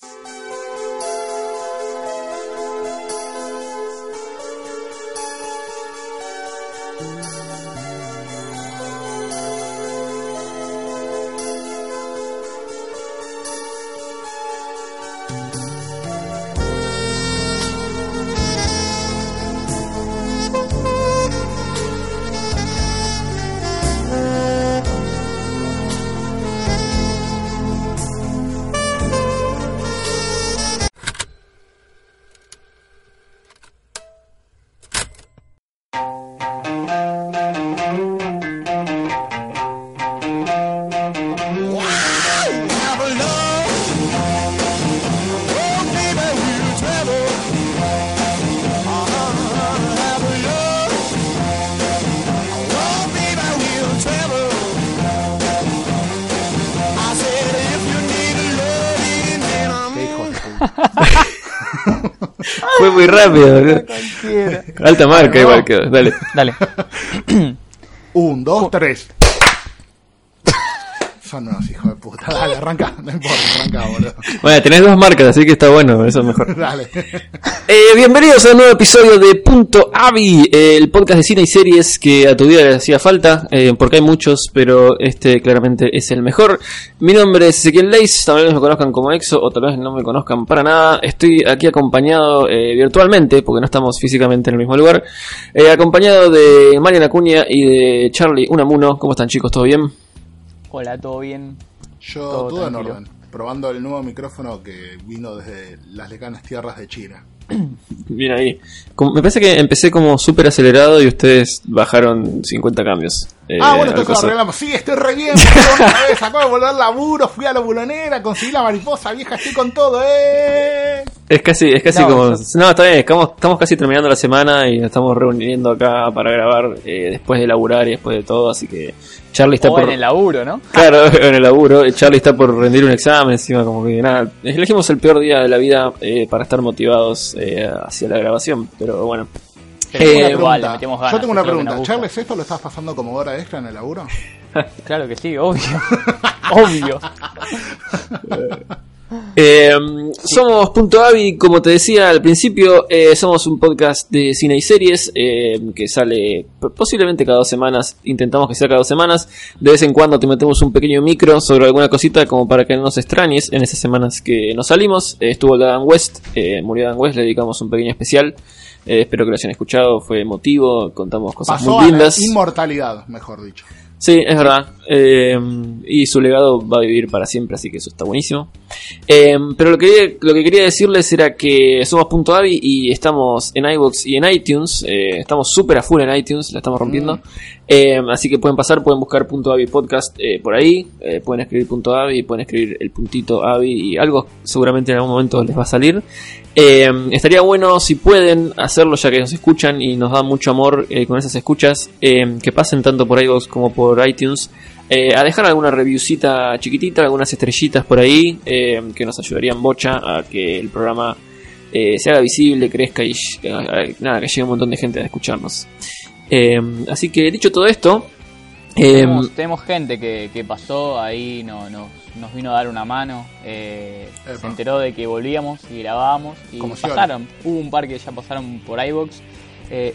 Qué rápido. Alta marca No. igual quedó. Dale. Dale. Un, dos, tres. Son unos hijos de puta. Dale, arranca. No importa, arranca, boludo. Bueno, tenés dos marcas, así que está bueno, eso es mejor. Dale. Eh, bienvenidos a un nuevo episodio de Punto Avi, eh, el podcast de cine y series que a tu vida le hacía falta, eh, porque hay muchos, pero este claramente es el mejor. Mi nombre es Ezequiel Leis, tal vez me conozcan como Exo o tal vez no me conozcan para nada. Estoy aquí acompañado eh, virtualmente, porque no estamos físicamente en el mismo lugar, eh, acompañado de Mariana Acuña y de Charlie Unamuno. ¿Cómo están chicos? ¿Todo bien? Hola, ¿todo bien? Yo Todo todo, en orden. Probando el nuevo micrófono que vino desde las lejanas tierras de China. Bien ahí. Como- me parece que empecé como súper acelerado y ustedes bajaron 50 cambios. eh, ah, bueno, entonces coso. arreglamos. Sí, estoy re bien. acabo de volver al laburo, fui a la bulonera, conseguí la mariposa vieja, estoy con todo, eh. Es casi, es casi No, como. No, está bien, estamos, estamos casi terminando la semana y nos estamos reuniendo acá para grabar eh, después de laburar y después de todo, así que Charlie está O por. en el laburo, ¿no? Claro, en el laburo. Charlie está por rendir un examen, encima, como que nada. Elegimos el peor día de la vida eh, para estar motivados eh, hacia la grabación, pero bueno. Eh, igual, Pregunta, le metemos ganas, Yo tengo una eso es lo que pregunta. nos gusta. Charles, ¿esto lo estás pasando como hora extra en el laburo? Claro que sí, obvio. obvio. Eh, Somos Punto Avi, como te decía al principio, eh, somos un podcast de cine y series eh, que sale posiblemente cada dos semanas, intentamos que sea cada dos semanas, de vez en cuando te metemos un pequeño micro sobre alguna cosita como para que no nos extrañes en esas semanas que nos salimos. Eh, estuvo Dan West, eh, murió Dan West, le dedicamos un pequeño especial. Espero que lo hayan escuchado, fue emotivo, contamos cosas Pasó muy a la lindas. inmortalidad, mejor dicho. Sí, es verdad. Eh, y su legado va a vivir para siempre, así que eso está buenísimo. Eh, pero lo que, lo que quería decirles era que somos Punto Avi y estamos en iVoox y en iTunes. Eh, estamos súper a full en iTunes, la estamos rompiendo. Eh, así que pueden pasar, pueden buscar Punto Avi Podcast eh, por ahí. eh, pueden escribir Punto Avi, pueden escribir el puntito Avi y algo seguramente en algún momento les va a salir. Eh, estaría bueno si pueden hacerlo ya que nos escuchan y nos da mucho amor eh, con esas escuchas, eh, que pasen tanto por iVoox como por iTunes, eh, a dejar alguna reviewcita chiquitita, algunas estrellitas por ahí, eh, que nos ayudarían bocha a que el programa eh, se haga visible, crezca y nada, que llegue un montón de gente a escucharnos. Así que dicho todo esto, tenemos, gente que, que pasó ahí, no, no- nos vino a dar una mano. eh, se enteró de que volvíamos y grabábamos. Y Como si pasaron. Hubo un par que ya pasaron por iBox.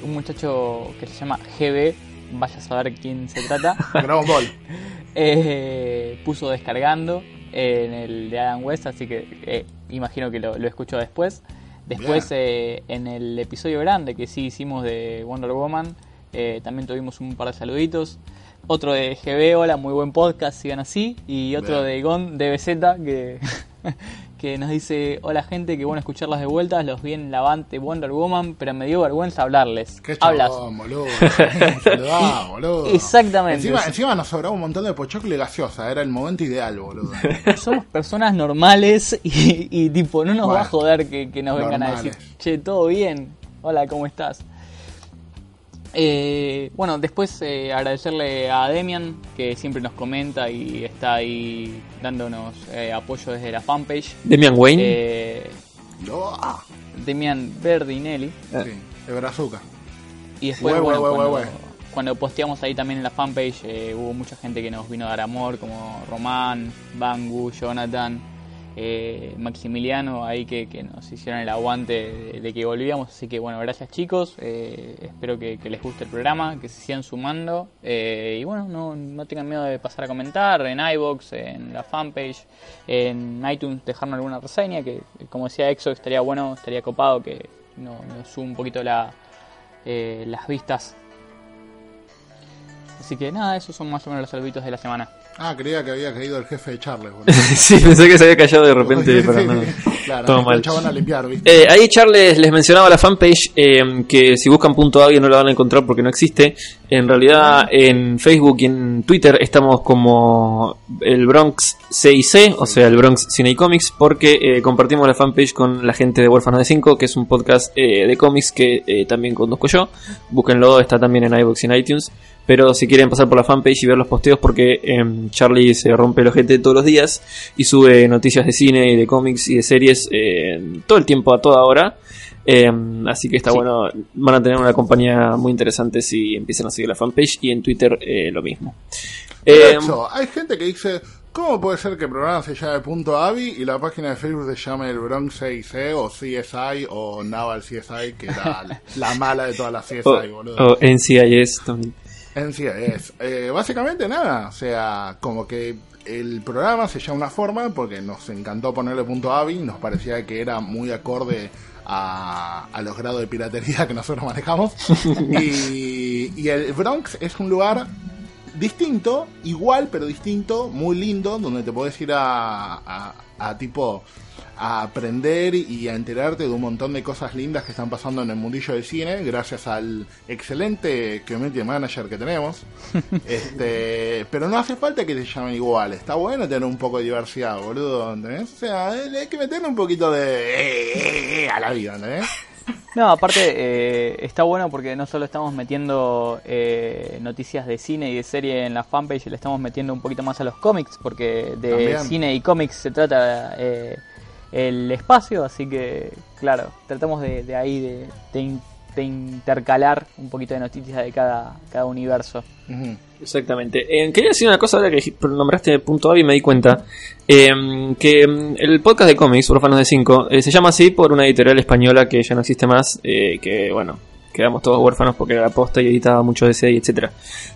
un muchacho que se llama GB, vaya a saber quién se trata. Dragon Ball. eh, puso descargando en el de Adam West, así que eh, imagino que lo, lo escuchó después. Después, eh, en el episodio grande que sí hicimos de Wonder Woman, eh, también tuvimos un par de saluditos. Otro de GB, hola, muy buen podcast, sigan así. Y otro Bien. de Gon, de BZ, que, que nos dice, hola gente, qué bueno escucharlas de vuelta, los vi en la band de Wonder Woman, pero me dio vergüenza hablarles. Qué Hablas. chabón, boludo. Saludá, boludo. Exactamente. Encima, encima nos sobraba un montón de pochoclo y gaseosa. Era el momento ideal, boludo. somos personas normales y, y, tipo, no nos Bueno, va a joder que, que nos vengan a decir, che, todo bien, hola, ¿cómo estás? Eh, bueno, después eh, agradecerle a Demian, que siempre nos comenta y está ahí dándonos eh, apoyo desde la fanpage. Demian Wayne. Eh, No, Demian Verdinelli. sí, de brazuca. Y después, bueno, cuando, cuando posteamos ahí también en la fanpage, eh, hubo mucha gente que nos vino a dar amor, como Román, Bangu, Jonathan. Eh, Maximiliano ahí que, que nos hicieron el aguante de, de que volvíamos. Así que bueno, gracias chicos. eh, espero que, les guste el programa, que se sigan sumando. eh, y bueno, no, no tengan miedo de pasar a comentar en iBox, en la fanpage, en iTunes, dejarnos alguna reseña. Que como decía Exo, estaría bueno, estaría copado que nos, nos suba un poquito la, eh, las vistas. Así que nada, esos son más o menos los saluditos de la semana. Ah, creía que había caído el jefe de Charles. sí, pensé que se había callado de repente, Sí, pero no. Claro, Todo mal. chabón a limpiar, ¿viste? Eh, ahí Charles les mencionaba la fanpage eh, que si buscan punto audio no la van a encontrar porque no existe. En realidad en Facebook y en Twitter estamos como el Bronx CIC, o sea el Bronx Cine y Comics, porque eh, compartimos la fanpage con la gente de Huérfanos de 5, que es un podcast eh, de cómics que eh, también conduzco yo. Búsquenlo, está también en iVoox y en iTunes. Pero si quieren pasar por la fanpage y ver los posteos, porque em, Charlie se rompe el ojete todos los días y sube noticias de cine y de cómics y de series eh, todo el tiempo a toda hora. Eh, así que está Sí. bueno, van a tener una compañía muy interesante si empiezan a seguir la fanpage y en Twitter eh, lo mismo. Hay gente que dice, ¿cómo puede ser que el programa se llame Punto Avi y la página de Facebook se llame el Bronx CIC o CSI o Naval CSI, que era la mala de todas las CSI, o, boludo? o NCIS también. En sí es. Eh, básicamente nada, o sea, como que el programa se llama una forma porque nos encantó ponerle punto AVI, nos parecía que era muy acorde a, a los grados de piratería que nosotros manejamos. y, y el Bronx es un lugar distinto, igual pero distinto, muy lindo, donde te podés ir a, a, a tipo a aprender y a enterarte de un montón de cosas lindas que están pasando en el mundillo del cine, gracias al excelente community manager que tenemos. este, pero no hace falta que te llamen igual, está bueno tener un poco de diversidad, boludo, ¿entendés? O sea, eh, hay que meterle un poquito de eh, eh, a la vida, ¿entendés? No, aparte eh, está bueno porque no solo estamos metiendo eh, noticias de cine y de serie en la fanpage, le estamos metiendo un poquito más a los cómics, porque de También. cine y cómics se trata eh, el espacio, así que claro, tratamos de, de ahí de, de in- de intercalar un poquito de noticias de cada, cada universo. Exactamente. Eh, quería decir una cosa ahora que nombraste punto Avi y me di cuenta. eh, que mm, el podcast de cómics, Orfanos de 5, se llama así por una editorial española que ya no existe más. eh, que bueno, quedamos todos huérfanos porque era la posta y editaba mucho DC y etcétera.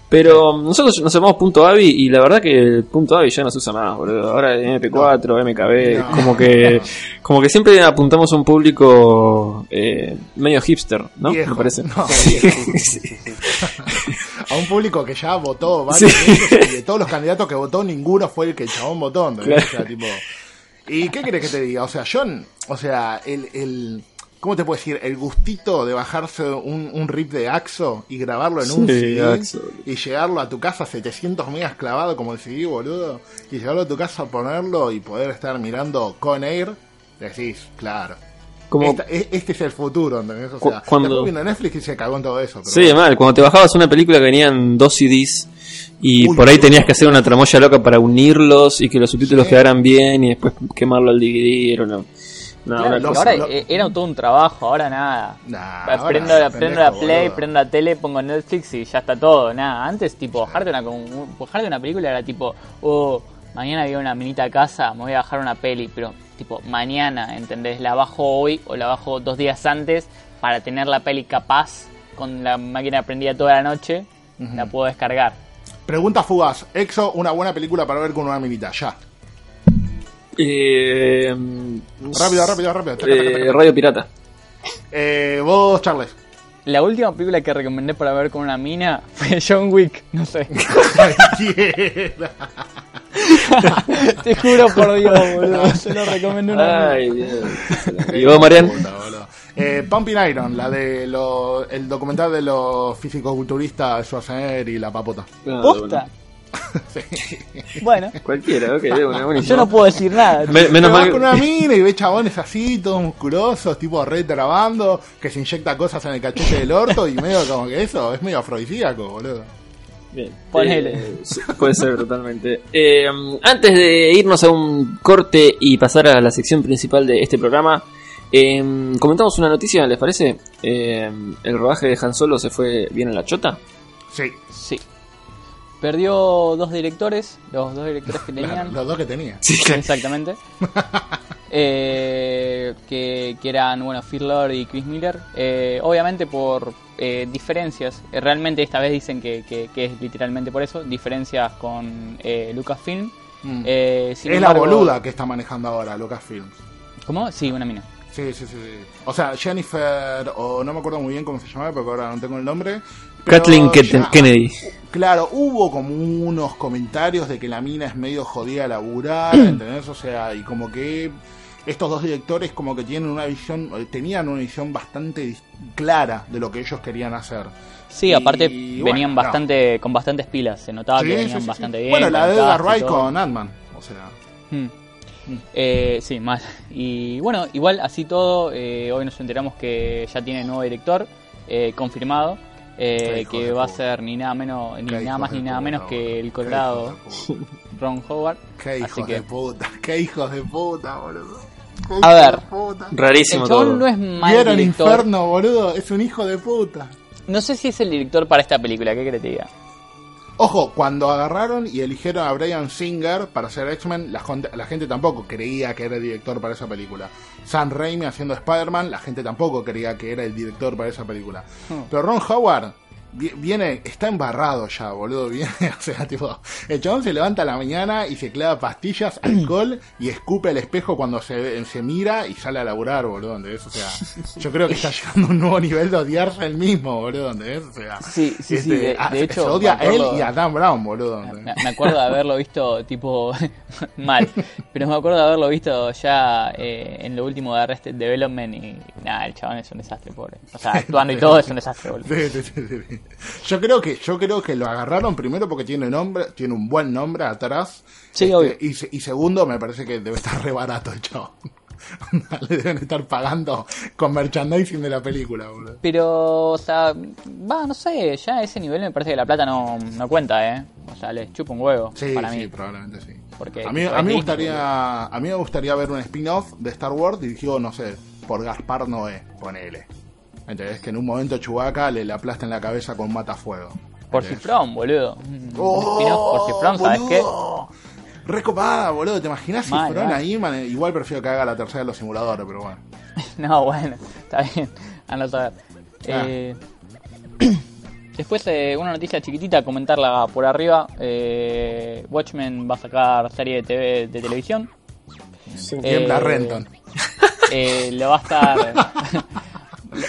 Pero nosotros nos llamamos punto Avi y la verdad que el punto Avi ya no se usa más, boludo. Ahora es MP4, MKB, No. como que como que siempre apuntamos a un público eh, medio hipster, ¿no? Viejo. Me parece. No, a un público que ya votó varias Sí. y de todos los candidatos que votó, ninguno fue el que el chabón votó. ¿entendés? O sea, tipo, ¿Y qué querés que te diga? O sea, John, o sea, el, el ¿cómo te puedo decir? El gustito de bajarse un, un rip de Axo y grabarlo en un CD Axo. y llegarlo a tu casa 700 megas clavado como el CD, boludo, y llegarlo a tu casa, ponerlo y poder estar mirando Con Air, decís, claro. Como, Esta- e- este es el futuro, ¿entendés? O sea, cuando- vino Netflix y se cagó en todo eso. Pero Sí, bueno. mal, cuando te bajabas una película que venían dos CDs y Uy, por ahí tenías que hacer una tramoya loca para unirlos y que los subtítulos Sí. quedaran bien y después quemarlo al DVD era una, no, Claro, una que cosa. ahora lo- eh, era todo un trabajo, ahora nada. Nah, prendo ahora, la, prendo la play, boludo. prendo la tele, pongo Netflix y ya está todo. Nada, antes tipo bajarte una, bajarte una película era tipo, oh, mañana viene una minita a casa, me voy a bajar una peli, pero tipo mañana, ¿entendés? La bajo hoy o la bajo dos días antes para tener la peli capaz con la máquina prendida toda la noche, la puedo descargar. Pregunta fugaz. Exo, una buena película para ver con una minita. Ya. Eh, Rápido, rápido, rápido. Taca, taca, eh. Radio Pirata. Eh, vos, Charles. La última película que recomendé para ver con una mina fue John Wick, no sé. Cualquiera. Te juro por Dios, boludo. Se lo recomiendo una Ay, Dios. ¿Y vos, Marian? Eh, Pumping Iron, la de lo, el documental de los fisicoculturistas Schwarzenegger y la papota. Ah, ¿Posta? Bueno, Cualquiera, ok, una, yo no puedo decir nada. Me- menos mal con una mina y ves chabones así, todos musculosos, tipo red trabando, que se inyecta cosas en el cachete del orto y medio como que eso, es medio afrodisíaco, boludo. Bien. Ponele. Eh, puede ser totalmente. Eh, antes de irnos a un corte y pasar a la sección principal de este programa, eh, comentamos una noticia, ¿les parece? Eh, el rodaje de Han Solo se fue bien en la chota. Sí. Sí. Perdió dos directores, los dos directores que Claro, tenían. los dos que tenía. Sí, claro. Exactamente. Eh, que, que eran, bueno, Phil Lord y Chris Miller. Eh, obviamente por eh, diferencias. eh, realmente esta vez dicen que, que- que es literalmente por eso. Diferencias con eh, Lucasfilm. Mm. Eh, es la boluda que está manejando ahora Lucasfilms. ¿Cómo? Sí, una mina. Sí, sí, sí, sí. O sea, Jennifer, o no me acuerdo muy bien cómo se llamaba, porque ahora no tengo el nombre. Kathleen ya- Kennedy. Claro, hubo como unos comentarios de que la mina es medio jodida a laburar, ¿entendés? O sea, y como que estos dos directores como que tienen una visión, eh, tenían una visión bastante clara de lo que ellos querían hacer. Sí, Y, aparte bueno, venían no. bastante con bastantes pilas. Se notaba Sí, que venían sí, bastante sí. bien. Bueno, la de Edgar y Wright con Ant-Man, o sea... Mm. Eh, sí, mal. Y bueno, igual así todo, eh, hoy nos enteramos que ya tiene nuevo director eh, confirmado, eh, que va a ser ni nada menos, ni nada más ni nada menos que el Colorado. Ron Howard. Qué Así hijos que- de puta, qué hijos de puta, boludo. Qué A ver. Rarísimo El todo. no es mal ¿Vieron director. Inferno, boludo? Es un hijo de puta. No sé si es el director para esta película, ¿qué crees que te diga? Ojo, cuando agarraron y eligieron a Brian Singer para ser X-Men, la, gente- la gente tampoco creía que era el director para esa película. Sam Raimi haciendo Spider-Man, la gente tampoco creía que era el director para esa película. Hmm. Pero Ron Howard viene, está embarrado ya, boludo. Viene, o sea, tipo, el chabón se levanta a la mañana y se clava pastillas, alcohol y escupe al espejo cuando se, se mira y sale a laburar, boludo. ¿entendés? O sea, yo creo que está llegando a un nuevo nivel de odiarse él mismo, boludo. ¿entendés? O sea, Sí, sí, sí, este, de- ah, de hecho, se odia a él y a Dan Brown, boludo. Me, me acuerdo de haberlo visto tipo mal, pero me acuerdo de haberlo visto ya eh, en lo último de Arrested Development y nada, el chabón es un desastre, pobre. O sea, actuando y todo es un desastre, boludo. Sí, sí, sí. Yo creo que yo creo que lo agarraron primero porque tiene nombre, tiene un buen nombre atrás. Este, Sí, obvio. Y, se- y segundo, me parece que debe estar re barato el chavo. Le deben estar pagando con merchandising de la película, boludo. Pero, o sea, va, no sé, ya a ese nivel me parece que la plata no, no cuenta, ¿eh? O sea, les chupa un huevo Sí, para sí, mí. probablemente sí. Porque a mí, a mí gustaría, a mí me gustaría ver un spin-off de Star Wars dirigido, no sé, por Gaspar Noé, ponele. ¿Entendés? Que en un momento Chewbacca le, le aplasta en la cabeza con matafuego. Por. Cifrón, boludo. Un ¡Oh, por Cifrón, ¿sabes qué? Recopada, boludo. ¿Te imaginas Cifrón ahí? Man, igual prefiero que haga la tercera de los simuladores, pero bueno. No, bueno, está bien. A saber. Ah. Eh, después, eh, una noticia chiquitita, comentarla por arriba. Eh, Watchmen va a sacar serie de, TV, de televisión. Eh, la Renton. Eh, lo va a estar.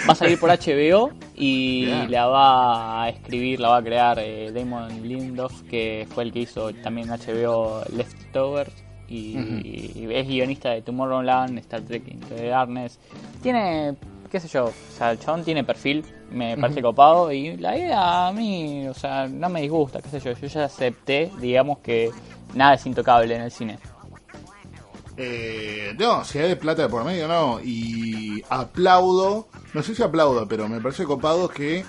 va a salir por HBO y Bien. la va a escribir, la va a crear eh, Damon Lindelof, que fue el que hizo también HBO Leftovers. Y, y es guionista de Tomorrowland, Star Trek Into the Darkness. Tiene, qué sé yo, o sea, el chabón tiene perfil, me parece copado. Y la idea a mí, o sea, no me disgusta, qué sé yo. Yo ya acepté, digamos, que nada es intocable en el cine. Eh, no, si hay de plata de por medio, no. Y aplaudo, no sé si aplaudo, pero me parece copado que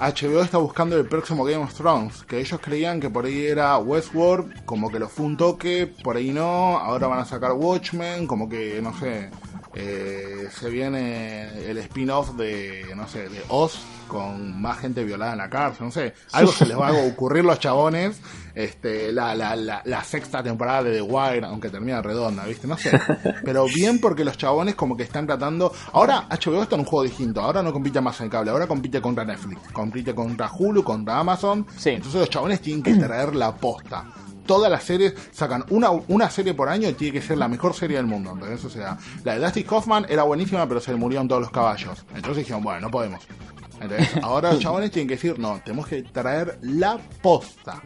HBO está buscando el próximo Game of Thrones. Que ellos creían que por ahí era Westworld, como que lo fue un toque, por ahí no. Ahora van a sacar Watchmen, como que, no sé. Eh, se viene el spin-off de, no sé, de Oz con más gente violada en la cárcel, no sé, algo se les va a ocurrir a los chabones, este, la, la, la, la sexta temporada de The Wire, aunque termina redonda, ¿viste? No sé, pero bien porque los chabones como que están tratando, ahora HBO está en un juego distinto, ahora no compite más en cable, ahora compite contra Netflix, compite contra Hulu, contra Amazon, Sí. entonces los chabones tienen que traer la posta. Todas las series sacan una, una serie por año y tiene que ser la mejor serie del mundo. ¿entendés? O sea, la de Dusty Hoffman era buenísima, pero se le murieron todos los caballos. Entonces dijeron, bueno, no podemos. Ahora los chabones tienen que decir, no, tenemos que traer la posta.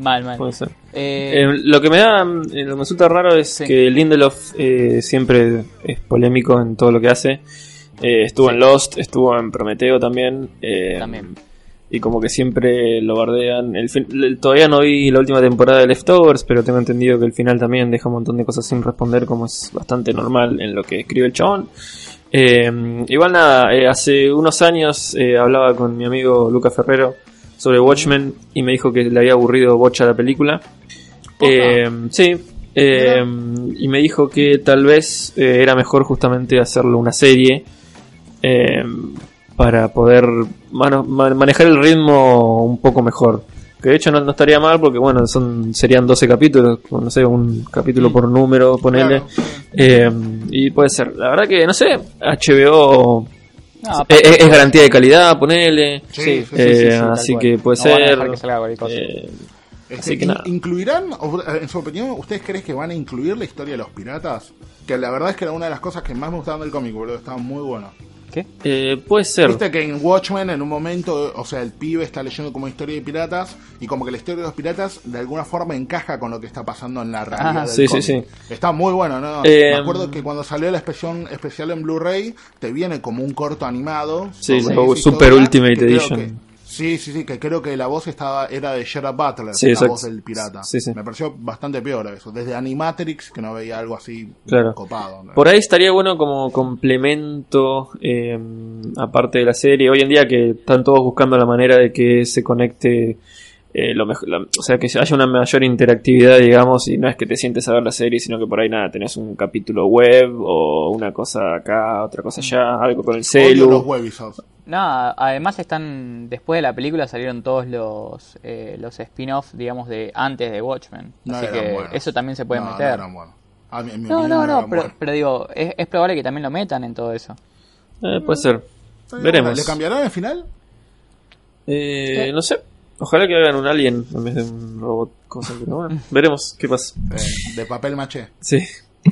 Mal, mal. Puede ser. Eh, Eh, lo que me da, eh, lo que me resulta raro es Sí. que Lindelof eh, siempre es polémico en todo lo que hace. Eh, estuvo Sí. en Lost, estuvo en Prometeo también. eh, También. Y como que siempre lo bardean. El fin- el- todavía no vi la última temporada de Leftovers, pero tengo entendido que el final también deja un montón de cosas sin responder, como es bastante normal en lo que escribe el chabón. Eh, igual nada, eh, hace unos años eh, hablaba con mi amigo Luca Ferrero sobre Watchmen y me dijo que le había aburrido bocha la película. Eh, sí, y me dijo que tal vez era mejor justamente hacerlo una serie eh, para poder manejar el ritmo un poco mejor. Que de hecho no, no estaría mal porque, bueno, son serían 12 capítulos, no sé, un capítulo por número, ponele. Claro. Eh, y puede ser. La verdad que, no sé, HBO No, es, garantía de calidad, ponele. Sí, Sí, sí, sí, Eh, sí, sí, tal así que puede No ser. que salga cualquier cosa. eh, Este, Así que in- nada. ¿Incluirán, eh, en su opinión, ustedes creen que van a incluir la historia de los piratas? Que la verdad es que era una de las cosas que más me gustaban del cómic, boludo. Estaba muy bueno. ¿Qué? eh, puede ser. Viste que en Watchmen, en un momento, o sea, el pibe está leyendo como historia de piratas y como que la historia de los piratas de alguna forma encaja con lo que está pasando en la realidad. Ah, del sí, sí, cómic. Está muy bueno, ¿no? Eh, me acuerdo que cuando salió la especial, especial en Blu-ray, te viene como un corto animado. Sí, esa Super historia, Ultimate Edition. Sí, sí, sí, que creo que la voz estaba era de Gerard Butler, Sí, la exacto. voz del pirata. Sí, sí. Me pareció bastante peor eso. Desde Animatrix, que no veía algo así Claro. copado. ¿no? Por ahí estaría bueno como complemento, eh, aparte de la serie. Hoy en día que están todos buscando la manera de que se conecte, eh, lo mejor, la- o sea, que haya una mayor interactividad, digamos, y no es que te sientes a ver la serie, sino que por ahí nada, tenés un capítulo web o una cosa acá, otra cosa allá, algo con el Odio los celu. No, además están. Después de la película salieron todos los eh, los spin-offs, digamos, de antes de Watchmen. No Así que buenos. eso también se puede No, no meter. mi No, no, no, pero, digo, es, es probable que también lo metan en todo eso. Eh, puede ser. Veremos. ¿Le cambiarán el final? Eh, no sé. Ojalá que hagan un alien en vez de un robot cosa, pero bueno, veremos qué pasa. Eh, de papel maché. Sí.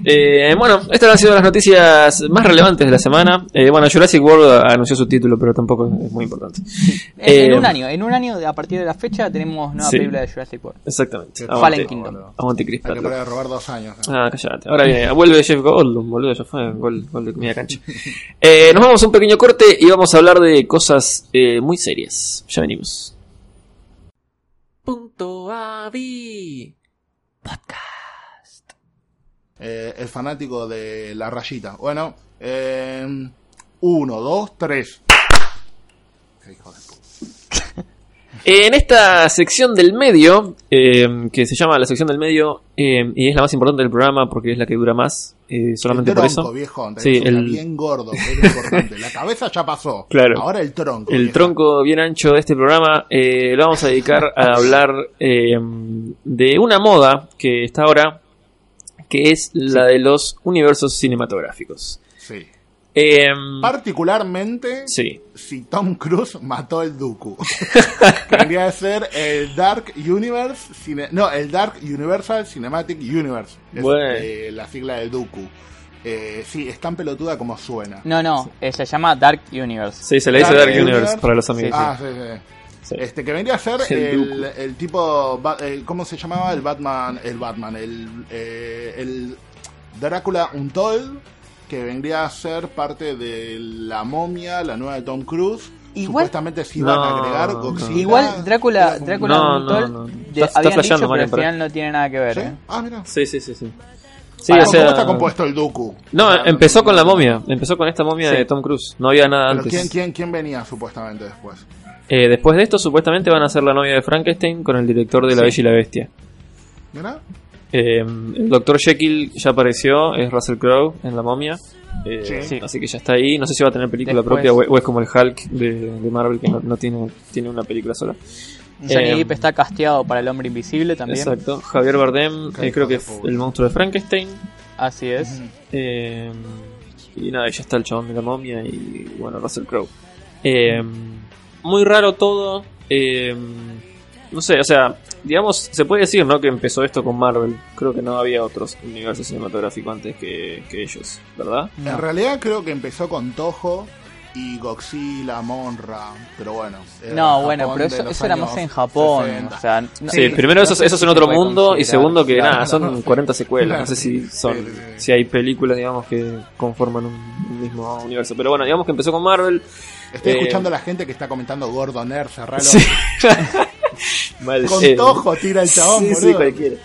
Eh, bueno, estas han sido las noticias más relevantes de la semana. Eh, bueno, Jurassic World anunció su título, pero tampoco es muy importante. En, en Eh, un año, en un año a partir de la fecha tenemos nueva Sí. película de Jurassic World. Exactamente. Fallen Kingdom. aguante Chris Hay que robar dos años. ¿no? Ah, callate. Ahora viene, vuelve Jeff Goldblum, boludo, ya fue gol, gol de media cancha. Eh, nos vamos a un pequeño corte y vamos a hablar de cosas eh, muy serias. Ya venimos. Punto Avi. Podcast. Eh, el fanático de la rayita. Bueno, eh, uno, dos, tres. Qué hijo de puta. En esta sección del medio, eh, que se llama la sección del medio, eh, y es la más importante del programa porque es la que dura más, solamente el por tronco, eso. viejo. Sí, el... bien gordo, es importante. La cabeza ya pasó. Claro. Ahora el tronco. El viejo. tronco bien ancho de este programa lo vamos a dedicar a hablar de una moda que está ahora, que es la de los universos cinematográficos. Sí. Eh, Particularmente sí, si Tom Cruise mató el Dooku. Tendría que ser el Dark Universe. Cine- no, el Dark Universal Cinematic Universe. Es Bueno. eh, la sigla del Dooku. Eh, sí, es tan pelotuda como suena. No, no, eh, se llama Dark Universe. sí, se le dice Dark Dark Universe, Universe. para los amigos. Ah, sí, sí. Sí. Este, que vendría a ser El el, el tipo. Ba- eh, ¿Cómo se llamaba? El Batman. El Batman. El, eh, el Drácula Untold. Que vendría a ser parte de la momia, la nueva de Tom Cruise. Igual- Supuestamente se iban a No, agregar no. Godzilla. Igual Drácula, Drácula No, Untold no, no. de- Está- está habían dicho, pero al final no tiene nada que ver. ¿Sí? ¿eh? Ah, mira. Sí, sí, sí, sí. Sí, Para- o ¿Cómo sea, está compuesto el Dooku? No, sea, empezó con la momia, empezó con esta momia Sí. de Tom Cruise, no había nada Pero antes. ¿quién, quién, ¿quién venía supuestamente después? Eh, después de esto, supuestamente van a ser la novia de Frankenstein con el director de La Sí. Bella y la Bestia. ¿Mira? Eh, el Dr. Jekyll ya apareció, es Russell Crowe en La momia. Eh, Sí. Sí. Así que ya está ahí. No sé si va a tener película Después- propia o o es como el Hulk de, de Marvel que no, no tiene, tiene una película sola. Johnny Eh, Depp está casteado para El Hombre Invisible también. Exacto. Javier Bardem, eh, creo que es el monstruo de Frankenstein. Así es. Eh, y nada, ya está el chabón de la momia y bueno, Russell Crowe. Eh, muy raro todo. eh, no sé, o sea, digamos, se puede decir, ¿no? Que empezó esto con Marvel. Creo que no había otros universos cinematográficos antes que, que ellos, ¿verdad? No. En realidad creo que empezó con Toho y Godzilla, Monra, pero bueno. No, Japón bueno, pero eso, eso era más en Japón. 60. O sea, no- Sí, Sí, primero no eso, eso es en otro mundo y segundo que Claro, nada, son claro. 40 secuelas. Claro. No sé si son Sí, sí, sí. si hay películas, digamos, que conforman un mismo universo. Pero bueno, digamos que empezó con Marvel. Estoy Eh, escuchando a la gente que está comentando Gordon Air, cerralo. Sí. Mal, Con eh, Toho tira el chabón, sí, sí, boludo. cualquiera.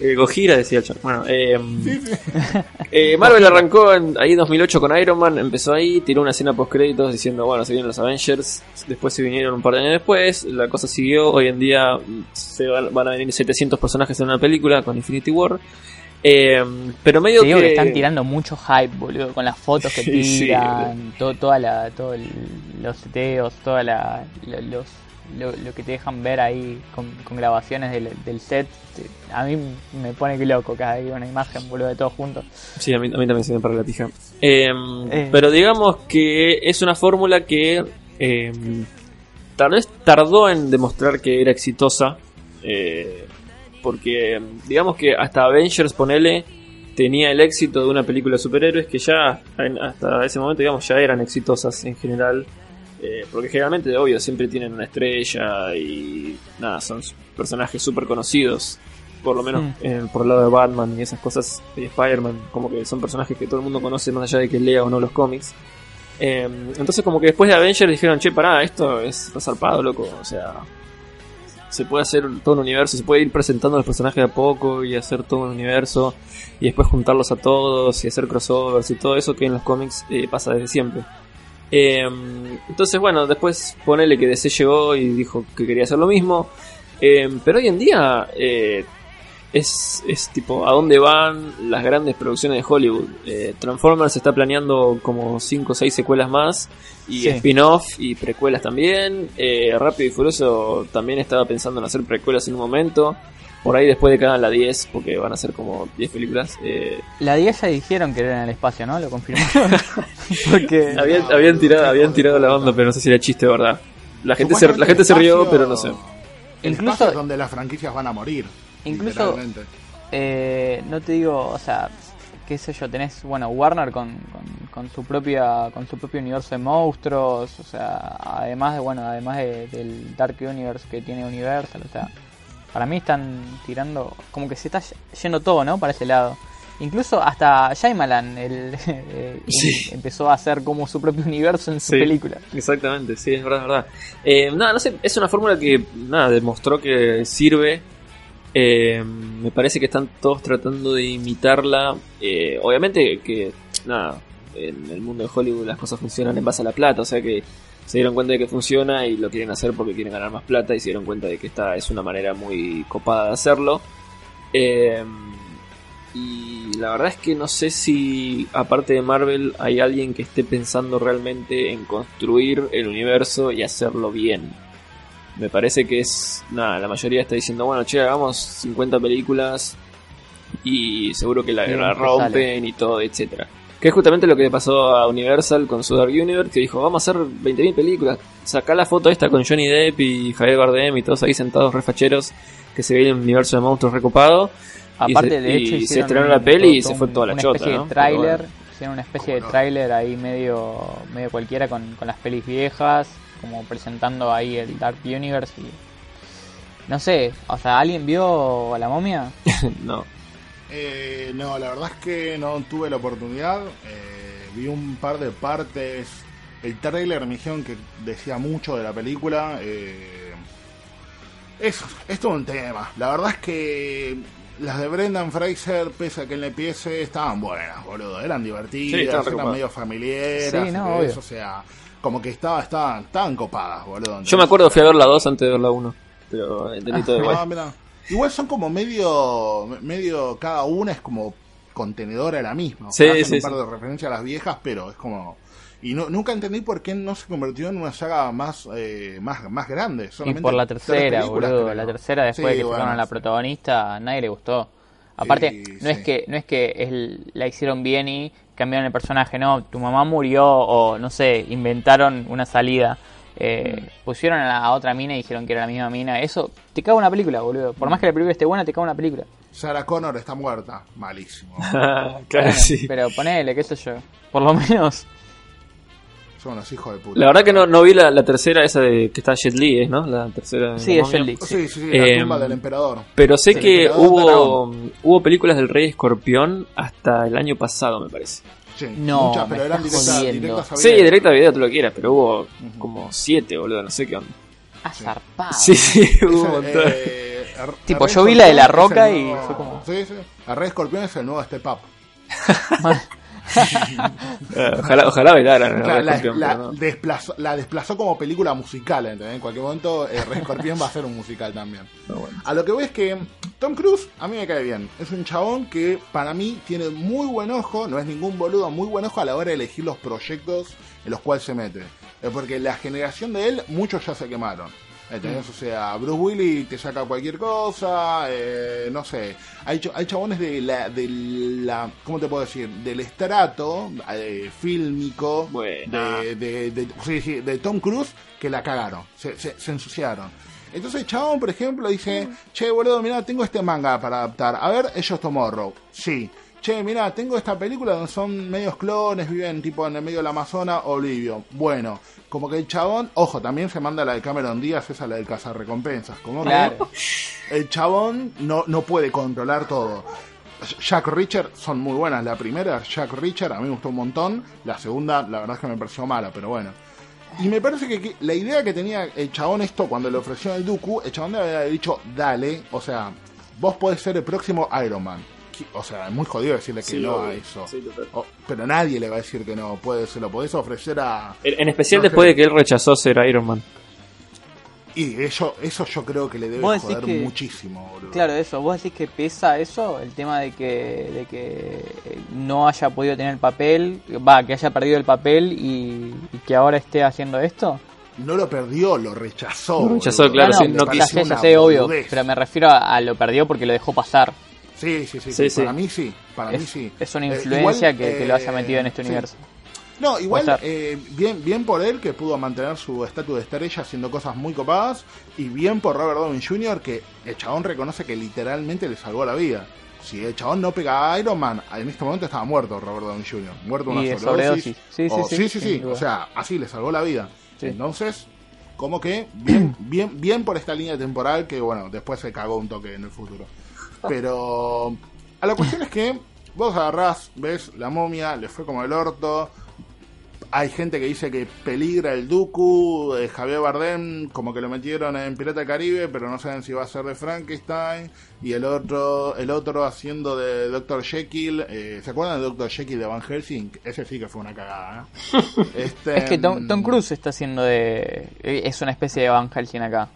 Eh, Gojira decía el chabón. Bueno, eh, eh, Marvel arrancó en, ahí en 2008 con Iron Man, empezó ahí, tiró una escena post créditos diciendo, bueno, se vienen los Avengers, después se vinieron un par de años después, la cosa siguió, hoy en día se van, van a venir 700 personajes en una película con Infinity War. Eh, pero medio Te digo que, que están tirando mucho hype, boludo, con las fotos que Sí, sí, tiran, todo, toda la, todo el- los seteos, toda la, lo- los, lo, lo que te dejan ver ahí con, con grabaciones del, del set, a mí me pone que loco cada vez una imagen, boludo, de todos juntos. Sí, a mí, a mí también se me para la pija. Eh, Eh. Pero digamos que es una fórmula que eh, tal vez tardó en demostrar que era exitosa. eh, porque digamos que hasta Avengers, ponele, tenía el éxito de una película de superhéroes que ya en- hasta ese momento, digamos, ya eran exitosas en general. eh, porque generalmente, de obvio, siempre tienen una estrella y nada, son personajes súper conocidos. Por lo menos Mm. en- por el lado de Batman y esas cosas, y Spider-Man, como que son personajes que todo el mundo conoce más allá de que lea o no los cómics. Eh, entonces como que después de Avengers dijeron, che, pará, esto es resarpado, loco. O sea, se puede hacer todo un universo, se puede ir presentando los personajes de a poco y hacer todo un universo y después juntarlos a todos y hacer crossovers y todo eso que en los cómics eh, pasa desde siempre. Eh, entonces, bueno, después ponele que DC llegó y dijo que quería hacer lo mismo. Eh, pero hoy en día eh, es, es tipo a dónde van las grandes producciones de Hollywood. Eh, Transformers está planeando como 5 o 6 secuelas más y Sí. spin-off y precuelas también. Eh, Rápido y Furioso también estaba pensando en hacer precuelas en un momento. Por ahí después de que hagan la 10, porque van a ser como 10 películas. Eh, La 10 ya dijeron que era en el espacio, ¿no? Lo confirmaron. Porque habían, habían tirado, habían tirado la onda, pero no sé si era chiste verdad. La gente se, la gente se rió, pero no sé. El Incluso- espacio es donde las franquicias van a morir. Incluso- eh, no te digo, o sea, qué sé yo, tenés, bueno, Warner con, con, con su propia con su propio universo de monstruos, o sea, además de, bueno, además de- del Dark Universe que tiene Universal, o sea, para mí están tirando, como que se está yendo todo, ¿no? Para ese lado. Incluso hasta Shyamalan el, eh, Sí. empezó a hacer como su propio universo en su Sí. película. Exactamente, sí, es verdad, es verdad. Eh, nada, no sé, es una fórmula que nada, demostró que sirve. Eh, me parece que están todos tratando de imitarla. Eh, obviamente que, nada, en el mundo de Hollywood las cosas funcionan en base a la plata, o sea que se dieron cuenta de que funciona y lo quieren hacer porque quieren ganar más plata y se dieron cuenta de que esta es una manera muy copada de hacerlo. Eh, y la verdad es que no sé si, aparte de Marvel, hay alguien que esté pensando realmente en construir el universo y hacerlo bien. Me parece que es. Nada, la mayoría está diciendo, bueno, che, hagamos 50 películas y seguro que la, Y rompen y todo, etcétera. Que es justamente lo que le pasó a Universal con su Dark Universe, que dijo, vamos a hacer 20.000 películas. Sacá la foto esta con Johnny Depp y Javier Bardem y todos ahí sentados refacheros, que se ve el universo de monstruos recopado. Y Aparte, se- de y hecho, se hicieron estrenó la peli y se fue toda la una chota, especie ¿no? de Pero tráiler, bueno. hicieron una especie de tráiler ahí medio medio cualquiera con, con las pelis viejas, como presentando ahí el Dark Universe y no sé, o sea, ¿alguien vio a la momia? no. Eh, no, la verdad es que no tuve la oportunidad. Eh, vi un par de partes. El trailer me dijeron que decía mucho de la película. Eh, es, es todo un tema. La verdad es que las de Brendan Fraser, pese a que en la empiece, estaban buenas, boludo. Eran divertidas, Sí, eran medio familiares. Sí, no, obvio. o sea, como que estaba, estaban, estaban copadas, boludo. Yo me acuerdo que fui a ver la 2 antes de ver la 1. Pero delito de Ah, igual. mira. Igual son como medio, medio, cada una es como contenedora de la misma. O Sí, sea, hacen sí, un par sí. de referencias a las viejas, pero es como... Y no, nunca entendí por qué no se convirtió en una saga más eh, más, más grande. Y Solamente por la tercera, boludo, creo. la tercera después Sí, que bueno, sacaron a la sí. protagonista, a nadie le gustó. Aparte, Sí, no es que no es que es- la hicieron bien y cambiaron el personaje, no, tu mamá murió o no sé, inventaron una salida. Eh, Mm. pusieron a la otra mina y dijeron que era la misma mina. Eso te caga una película, boludo. Por más que la película esté buena, te caga una película. Sarah Connor está muerta. Malísimo. claro, Bueno, sí. Pero ponele, qué sé yo. Por lo menos. Son unos hijos de puta. La verdad que no, no vi la, la tercera, esa de que está Jet Li, ¿es, ¿no? La tercera. Sí, es Jet. Li. Sí, sí, sí, la Eh, tumba del emperador. Pero sé Sí, que hubo, hubo películas del Rey Escorpión hasta el año pasado, me parece. Sí, No, muchas, pero eran directas, directas a Sí, video. directa a video, tú lo quieras, pero hubo como siete, boludo, no sé qué onda. Ah, zarpado. Sí, sí, hubo un Ese, montón. eh, Tipo, yo vi la de la Roca y nuevo- fue como- Sí, sí. El Rey Escorpión es el nuevo Step Up. Eh, ojalá, ojalá bailaran Claro, la, no. desplazó, la desplazó como película musical, ¿entendés? En cualquier momento el Rey Escorpión va a ser un musical también. Bueno. A lo que voy es que Tom Cruise a mí me cae bien. Es un chabón que para mí tiene muy buen ojo, no es ningún boludo, muy buen ojo a la hora de elegir los proyectos en los cuales se mete. Eh, Porque la generación de él, muchos ya se quemaron. ¿Entendés? O sea, Bruce Willis te saca cualquier cosa, eh, no sé. Hay, hay chabones de la, de la, ¿cómo te puedo decir? Del estrato eh, fílmico de, de, de- sí, sí, de Tom Cruise que la cagaron, se, se, se ensuciaron. Entonces, chabón, por ejemplo, dice, che, boludo, mirá, tengo este manga para adaptar. A ver, ellos Tomorrow. Sí. Che, mirá, tengo esta película donde son medios clones, viven tipo en el medio del Amazonas, Olivio. Bueno, como que el chabón, ojo, también se manda la de Cameron Díaz, esa la del cazarrecompensas. Como que Claro. el chabón no, no puede controlar todo. Jack Richard son muy buenas. La primera, Jack Richard, a mí me gustó un montón. La segunda, la verdad es que me pareció mala, pero bueno. Y me parece que, que la idea que tenía el chabón esto cuando le ofreció el Dooku, el chabón debe haber dicho, dale, o sea, vos podés ser el próximo Iron Man. O sea, es muy jodido decirle que Sí, no a eso. Sí. O- pero nadie le va a decir que no. Puede, se lo podés ofrecer a... En, en especial No después sé. de que él rechazó ser Iron Man. Y eso, eso yo creo que le debe joder que- muchísimo, boludo. Claro, eso. ¿Vos decís que pesa eso? El tema de que, de que eh, no haya podido tener el papel, va, que haya perdido el papel y, y que ahora esté haciendo esto. No lo perdió, lo rechazó. Lo rechazó, boludo. claro, sí, no ya una sé, obvio, pero me refiero a, a lo perdió porque lo dejó pasar. Sí, sí, sí, Sí, sí, sí. Para mí sí. Para mí Es, sí. es una Eh, influencia igual, que, que lo haya eh, metido en este sí. universo. No, igual, eh, bien, bien por él que pudo mantener su estatus de estrella haciendo cosas muy copadas. Y bien por Robert Downey Jr. que el chabón reconoce que literalmente le salvó la vida. Si el chabón no pegaba a Iron Man, en este momento estaba muerto Robert Downey Jr. Muerto una Y sobredosis. Sí, sí, O- sí, sí, sí, sí. O sea, así le salvó la vida. Entonces, como que bien, bien, bien por esta línea temporal que bueno, después se cagó un toque en el futuro. Pero a la cuestión es que vos agarrás, ves la momia, le fue como el orto. Hay gente que dice que peligra el Dooku, eh, Javier Bardem como que lo metieron en Pirata del Caribe, pero no saben si va a ser de Frankenstein. Y el otro, el otro haciendo de Dr. Jekyll, eh, ¿se acuerdan de Dr. Jekyll de Van Helsing? Ese sí que fue una cagada. ¿eh? Este, Es que Tom, Tom Cruise está haciendo de... Es una especie de Van Helsing acá.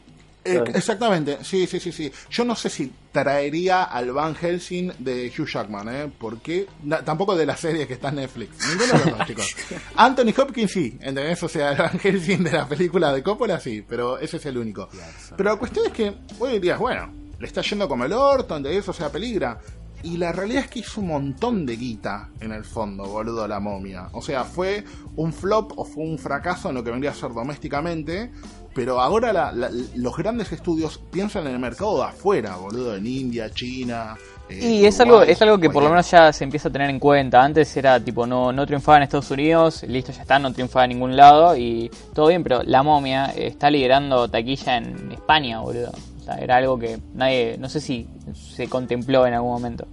Eh, exactamente, sí, sí, sí, sí. Yo no sé si traería al Van Helsing de Hugh Jackman, ¿eh? Porque na- tampoco de la serie que está en Netflix. Ninguno de los dos, chicos. Anthony Hopkins sí, ¿entendés? O sea, el Van Helsing de la película de Coppola sí, pero ese es el único. Pero la cuestión es que hoy dirías, bueno, le está yendo como el orto, ¿entendés? O sea, peligra. Y la realidad es que hizo un montón de guita en el fondo, boludo, la momia. O sea, fue un flop o fue un fracaso en lo que vendría a ser domésticamente. Pero ahora la- la- los grandes estudios piensan en el mercado de afuera, boludo, en India, China. eh, Y es algo, es algo que por lo menos ya se empieza a tener en cuenta. Antes era tipo, no, no triunfaba en Estados Unidos, listo, ya está, no triunfaba en ningún lado y todo bien, pero La Momia está liderando taquilla en España, boludo. O sea, era algo que nadie, no sé si se contempló en algún momento.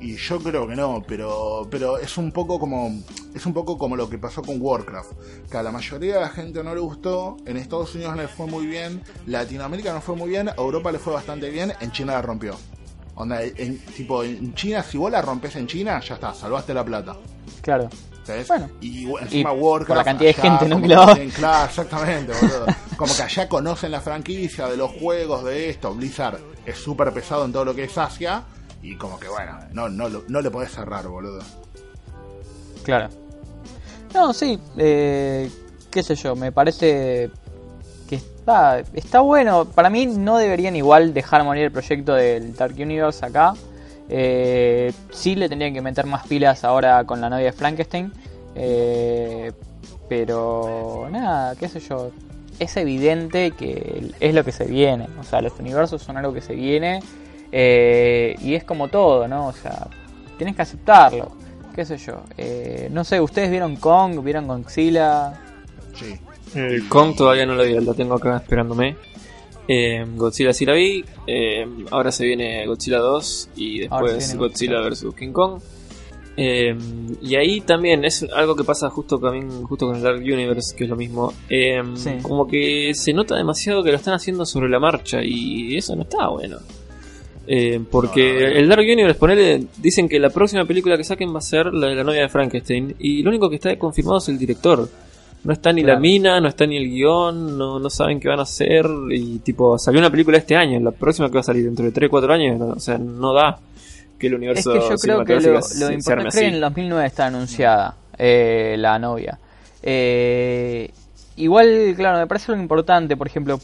Y yo creo que no, pero pero es un poco como es un poco como lo que pasó con Warcraft, que a la mayoría de la gente no le gustó, en Estados Unidos le fue muy bien, Latinoamérica no fue muy bien, a Europa le fue bastante bien, en China la rompió. Onda, en, tipo en China si vos la rompes en China, ya está, salvaste la plata. Claro. ¿sabes? Bueno. y encima Y Warcraft por la cantidad de gente, ¿no? que lo- Claro, exactamente, boludo. Como que allá conocen la franquicia de los juegos, de esto. Blizzard es súper pesado en todo lo que es Asia. Y como que bueno, no, no, no le podés cerrar, boludo. Claro. No, sí, eh, qué sé yo, me parece que está, está bueno. Para mí no deberían igual dejar morir el proyecto del Dark Universe acá. Eh, sí le tendrían que meter más pilas ahora con la novia de Frankenstein. Eh, pero nada, qué sé yo. Es evidente que es lo que se viene. O sea, los universos son algo que se viene. Eh, y es como todo, ¿no? O sea, tienes que aceptarlo. Qué sé yo. Eh, no sé, ¿ustedes vieron Kong? ¿Vieron Godzilla? Sí. El Kong todavía no lo vi, lo tengo acá esperándome. Eh, Godzilla sí la vi. eh, ahora se viene Godzilla 2 y después Godzilla vs King Kong. Eh, y ahí también es algo que pasa justo también justo con el Dark Universe, que es lo mismo. Eh, Sí. Como que se nota demasiado que lo están haciendo sobre la marcha y eso no está bueno. Eh, porque No, no, no. el Dark Universe, ponele, dicen que la próxima película que saquen va a ser la de la novia de Frankenstein. Y lo único que está confirmado es el director. No está ni Claro. la mina, no está ni el guion, no, no saben qué van a hacer. Y tipo, salió una película este año, la próxima que va a salir dentro de 3-4 años, no- o sea, no da que el Es universo que yo creo que lo, lo importante es que en el 2009 está anunciada eh, la novia. Eh, igual, claro, me parece algo importante, por ejemplo,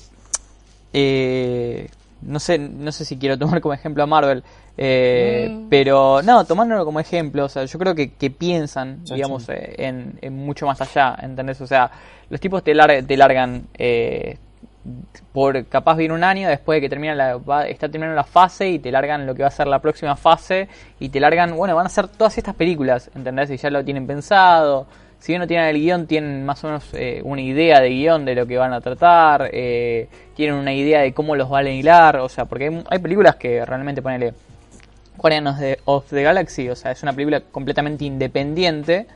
eh, no sé, no sé si quiero tomar como ejemplo a Marvel, eh, pero no, tomándolo como ejemplo, o sea, yo creo que, que piensan, digamos, eh, en, en mucho más allá, ¿entendés? O sea, los tipos te, lar- te largan eh, por capaz viene un año después de que termina la, va- está terminando la fase y te largan lo que va a ser la próxima fase y te largan, bueno, van a ser todas estas películas, ¿entendés? Y ya lo tienen pensado. Si bien no tienen el guion, tienen más o menos eh, una idea de guion de lo que van a tratar, eh, tienen una idea de cómo los van a hilar, o sea, porque hay, hay películas que realmente ponele Guardians of the Galaxy, o sea, es una película completamente independiente,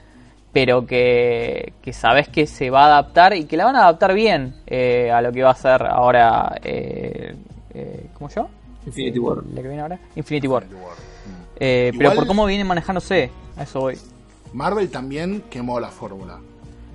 pero que, que sabes que se va a adaptar y que la van a adaptar bien eh, a lo que va a ser ahora. Eh, eh, ¿Cómo llama? Infinity War. ¿La que viene ahora? Infinity War. Infinity War. Mm. Eh, Pero por cómo viene manejándose, a eso voy. Marvel también quemó la fórmula.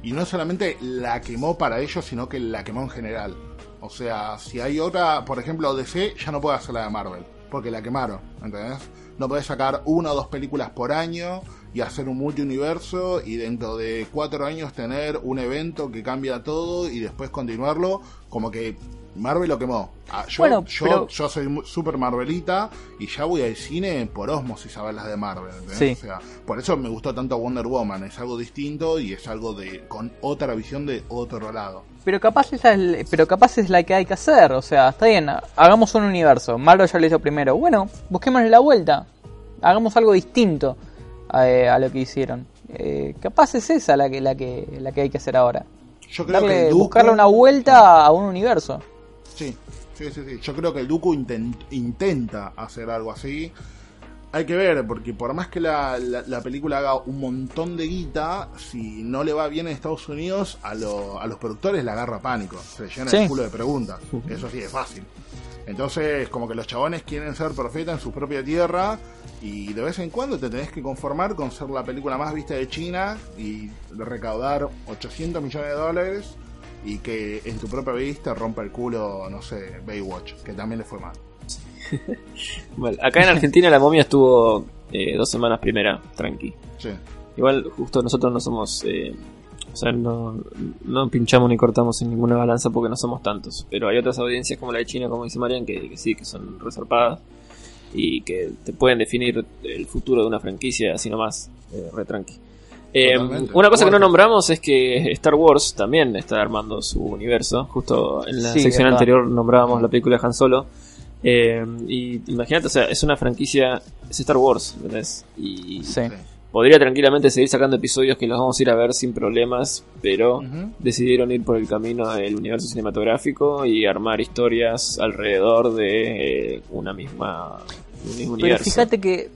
Y no solamente la quemó para ellos, sino que la quemó en general. O sea, si hay otra, por ejemplo, DC, ya no puede hacer la de Marvel. Porque la quemaron, ¿entendés? No podés sacar una o dos películas por año y hacer un multiuniverso y dentro de cuatro años tener un evento que cambia todo y después continuarlo. Como que Marvel lo quemó. Ah, yo, Bueno, yo, pero- yo soy super Marvelita y ya voy al cine por osmosis a ver las de Marvel. Sí. O sea, por eso me gustó tanto Wonder Woman. Es algo distinto y es algo de con otra visión de otro lado. Pero capaz, esa es, pero capaz es la que hay que hacer. O sea, está bien, hagamos un universo. Marvel ya lo hizo primero. Bueno, busquémosle la vuelta. Hagamos algo distinto a, eh, a lo que hicieron. Eh, capaz es esa la que, la que, la que hay que hacer ahora. Yo creo que Darle, Dooku- buscarle una vuelta a un universo. Sí, sí, sí, sí. Yo creo que el inten- intenta hacer algo así. Hay que ver, porque por más que la, la- la película haga un montón de guita, si no le va bien en Estados Unidos, a, lo- a los productores le agarra pánico. Se llena Sí. el culo de preguntas. Eso sí es fácil. Entonces, como que los chabones quieren ser profetas en su propia tierra y de vez en cuando te tenés que conformar con ser la película más vista de China y recaudar 800 millones de dólares y que en tu propia vista rompa el culo, no sé, Baywatch, que también le fue mal. Bueno, acá en Argentina la momia estuvo eh, dos semanas primera, tranqui. Sí. Igual justo nosotros no somos... eh, o sea, no, no pinchamos ni cortamos en ninguna balanza porque no somos tantos. Pero hay otras audiencias como la de China, como dice Marian, que, que sí, que son resarpadas. Y que te pueden definir el futuro de una franquicia así nomás, eh, re tranqui. Eh, una cosa que no nombramos es que Star Wars también está armando su universo. Justo en la Sí, sección verdad. anterior nombrábamos la película de Han Solo. Eh, y imagínate, o sea, es una franquicia, es Star Wars, ¿entendés? Y Sí. Podría tranquilamente seguir sacando episodios que los vamos a ir a ver sin problemas, pero decidieron ir por el camino del universo cinematográfico y armar historias alrededor de eh, una misma un mismo Pero universo. fíjate que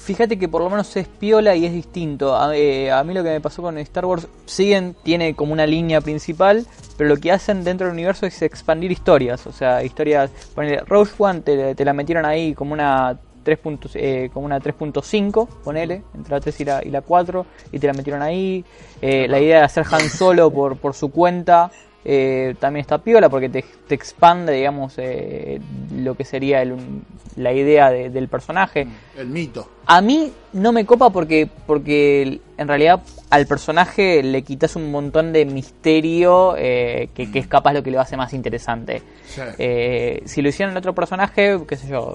fíjate que por lo menos es piola y es distinto. A, eh, a mí lo que me pasó con Star Wars, siguen, tiene como una línea principal, pero lo que hacen dentro del universo es expandir historias. O sea, historias. Ponele, Rogue One te, la metieron ahí como una 3. puntos, eh, como una 3.5, ponele, entre la 3 y la, y la 4, y te la metieron ahí. Eh, la idea de hacer Han Solo por, por su cuenta. Eh, también está piola porque te, te expande, digamos, eh, lo que sería el, la idea de- del personaje. El mito. A mí no me copa porque, porque en realidad al personaje le quitas un montón de misterio eh, que, que es capaz lo que lo hace más interesante. Sí. Si lo hicieran en otro personaje, qué sé yo,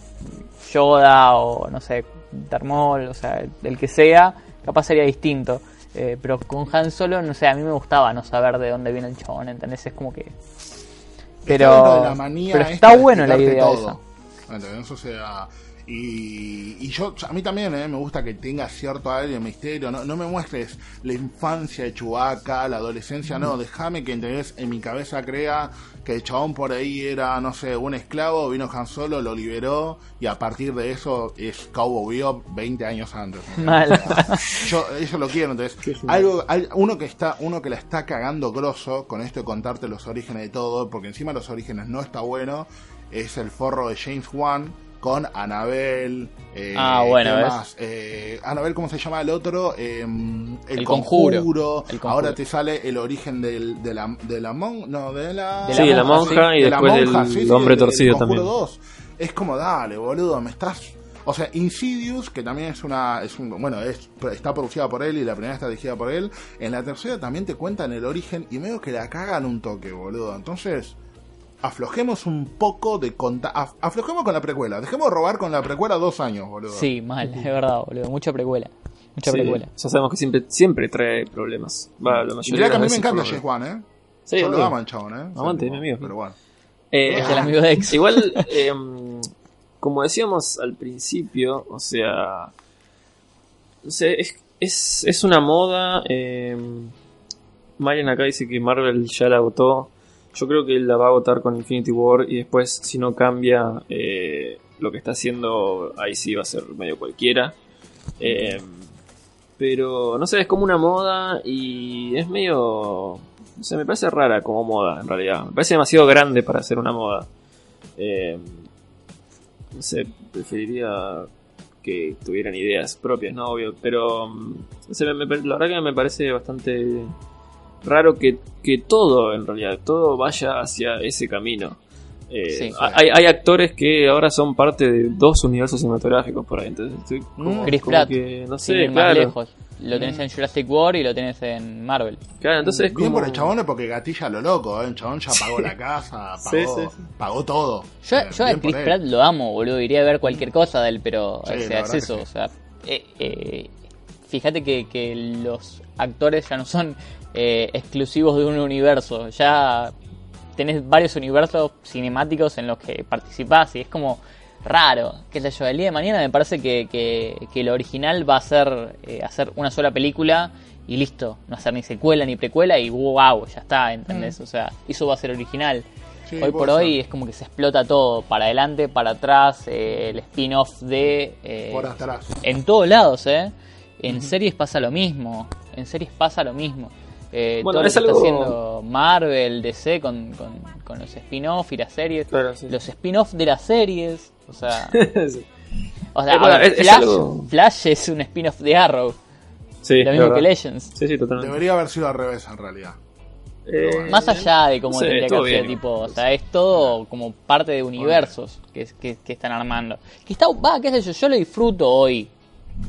Yoda o no sé, Darmol, o sea, el que sea, capaz sería distinto. Eh, pero con Han Solo, no sé, a mí me gustaba no saber de dónde viene el chabón, ¿entendés? Es como que... Está Pero, manía pero está bueno la idea todo. ¿Entendés? O sea, y, y yo, a mí también eh, me gusta que tenga cierto aire de misterio. No, no me muestres la infancia de Chewbacca, la adolescencia, no. Déjame que ¿entendés? en mi cabeza crea que el chabón por ahí era, no sé, un esclavo, vino Han Solo, lo liberó y a partir de eso es Cowboy Bebop 20 años antes. Yo eso lo quiero, entonces algo, al- uno que está, uno que la está cagando grosso con esto de contarte los orígenes de todo, porque encima los orígenes no está bueno, es el forro de James Wan con Anabel, eh, Ah, bueno, ¿qué ¿ves? más? Eh, Anabel, ¿cómo se llama el otro? Eh, el, El Conjuro. conjuro. El Conjuro. Ahora te sale el origen del, de la, de la mon, no, de la, Sí, de la monja y de la después monja, del sí, sí, hombre torcido también. 2. Es como, dale, boludo, me estás... O sea, Insidious, que también es una... Es un, bueno, es, está producida por él y la primera está dirigida por él. En la tercera también te cuentan el origen y medio que la cagan un toque, boludo. Entonces, aflojemos un poco de conta af- aflojemos con la precuela, dejemos de robar con la precuela dos años, boludo. Sí, mal, es verdad, boludo. Mucha precuela. Mucha Sí, precuela. ya sabemos que siempre, siempre trae problemas. Va, la Y mirá que a mí me encanta Wan, ¿eh? Sí, Yo lo amo al chabón, ¿eh? Aguante, Sí, mi amigo. Pero bueno. Eh, Es el amigo de ex. Igual, eh, como decíamos al principio, o sea, no sé, es, es, es una moda. Eh, Marian acá dice que Marvel ya la agotó. Yo creo que la va a agotar con Infinity War y después, si no cambia eh, lo que está haciendo, ahí sí va a ser medio cualquiera. Eh, pero no sé, es como una moda y es medio. No sé, me parece rara como moda en realidad. Me parece demasiado grande para ser una moda. Eh, no sé, preferiría que tuvieran ideas propias, ¿no? Obvio. Pero mm, no sé, me- me- la verdad que me parece bastante raro que, que todo, en realidad, todo vaya hacia ese camino. Eh, Sí. hay, hay actores que ahora son parte de dos universos cinematográficos por ahí. Entonces, estoy como, Chris como Pratt. que, no sé, ir más lejos. Lo tenés en Jurassic World y lo tenés en Marvel. Claro, entonces es Bien como... por el chabón es porque gatilla lo loco, ¿eh? El chabón ya pagó la casa, Sí, pagó, sí, sí. pagó todo. Yo, Eh, yo a Chris. Pratt lo amo, boludo. Iría a ver cualquier cosa de él, pero Sí, o la sea, es verdad que eso. sí. O sea, eh, eh, fíjate que, que los actores ya no son eh, exclusivos de un universo. Ya tenés varios universos cinemáticos en los que participás y es como raro. Qué sé yo, el día de mañana me parece que, que, que lo original va a ser eh, hacer una sola película y listo. No hacer ni secuela ni precuela y wow, ya está, ¿entendés? O sea, eso va a ser original. Mm. Sí, hoy por hoy es como que se explota todo, para adelante, para atrás, eh, el spin-off de... eh, Por atrás. en todos lados, ¿eh? En series pasa lo mismo, en series pasa lo mismo. Eh, Bueno, todo lo es que está haciendo Marvel, DC con, con, con los spin-off y las series, Claro, sí. los spin-off de las series, o sea... sí, O sea, a bueno, ver, es- es Flash, algo- Flash es un spin-off de Arrow, Sí, lo mismo que. Legends. Sí, sí, totalmente. Debería haber sido al revés en realidad. Eh, Más allá de cómo sí, tendría que bien. tipo, o sea, es todo como parte de universos que, que, que están armando. Que está, va, qué sé yo, yo lo disfruto hoy.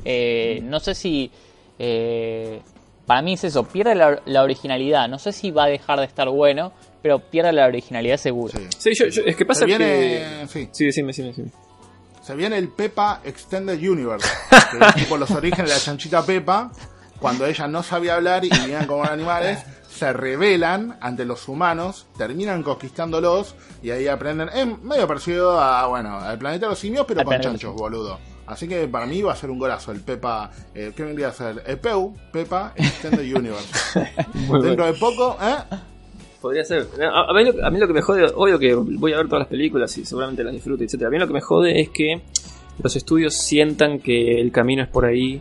Eh, no sé si, eh, para mí es eso, pierde la, la originalidad. No sé si va a dejar de estar bueno, pero pierde la originalidad seguro. Sí. Sí, yo, yo- es que pasa Se viene, que... sí, Sí, decime, decime, decime. se viene el Pepa Extended Universe, que es tipo los orígenes de la chanchita Pepa, cuando ella no sabía hablar y vivían como animales, se rebelan ante los humanos, terminan conquistándolos y ahí aprenden, es medio parecido a, bueno, al planeta de los simios, pero con chanchos, boludo. Así que para mí va a ser un golazo el Pepa, eh, ¿qué vendría a ser? El Peu, Pepa Extended Universe. Dentro bueno. de poco, ¿eh? Podría ser. A, a mí lo, a mí lo que me jode, obvio que voy a ver todas las películas y seguramente las disfruto, etcétera. A mí lo que me jode es que los estudios sientan que el camino es por ahí,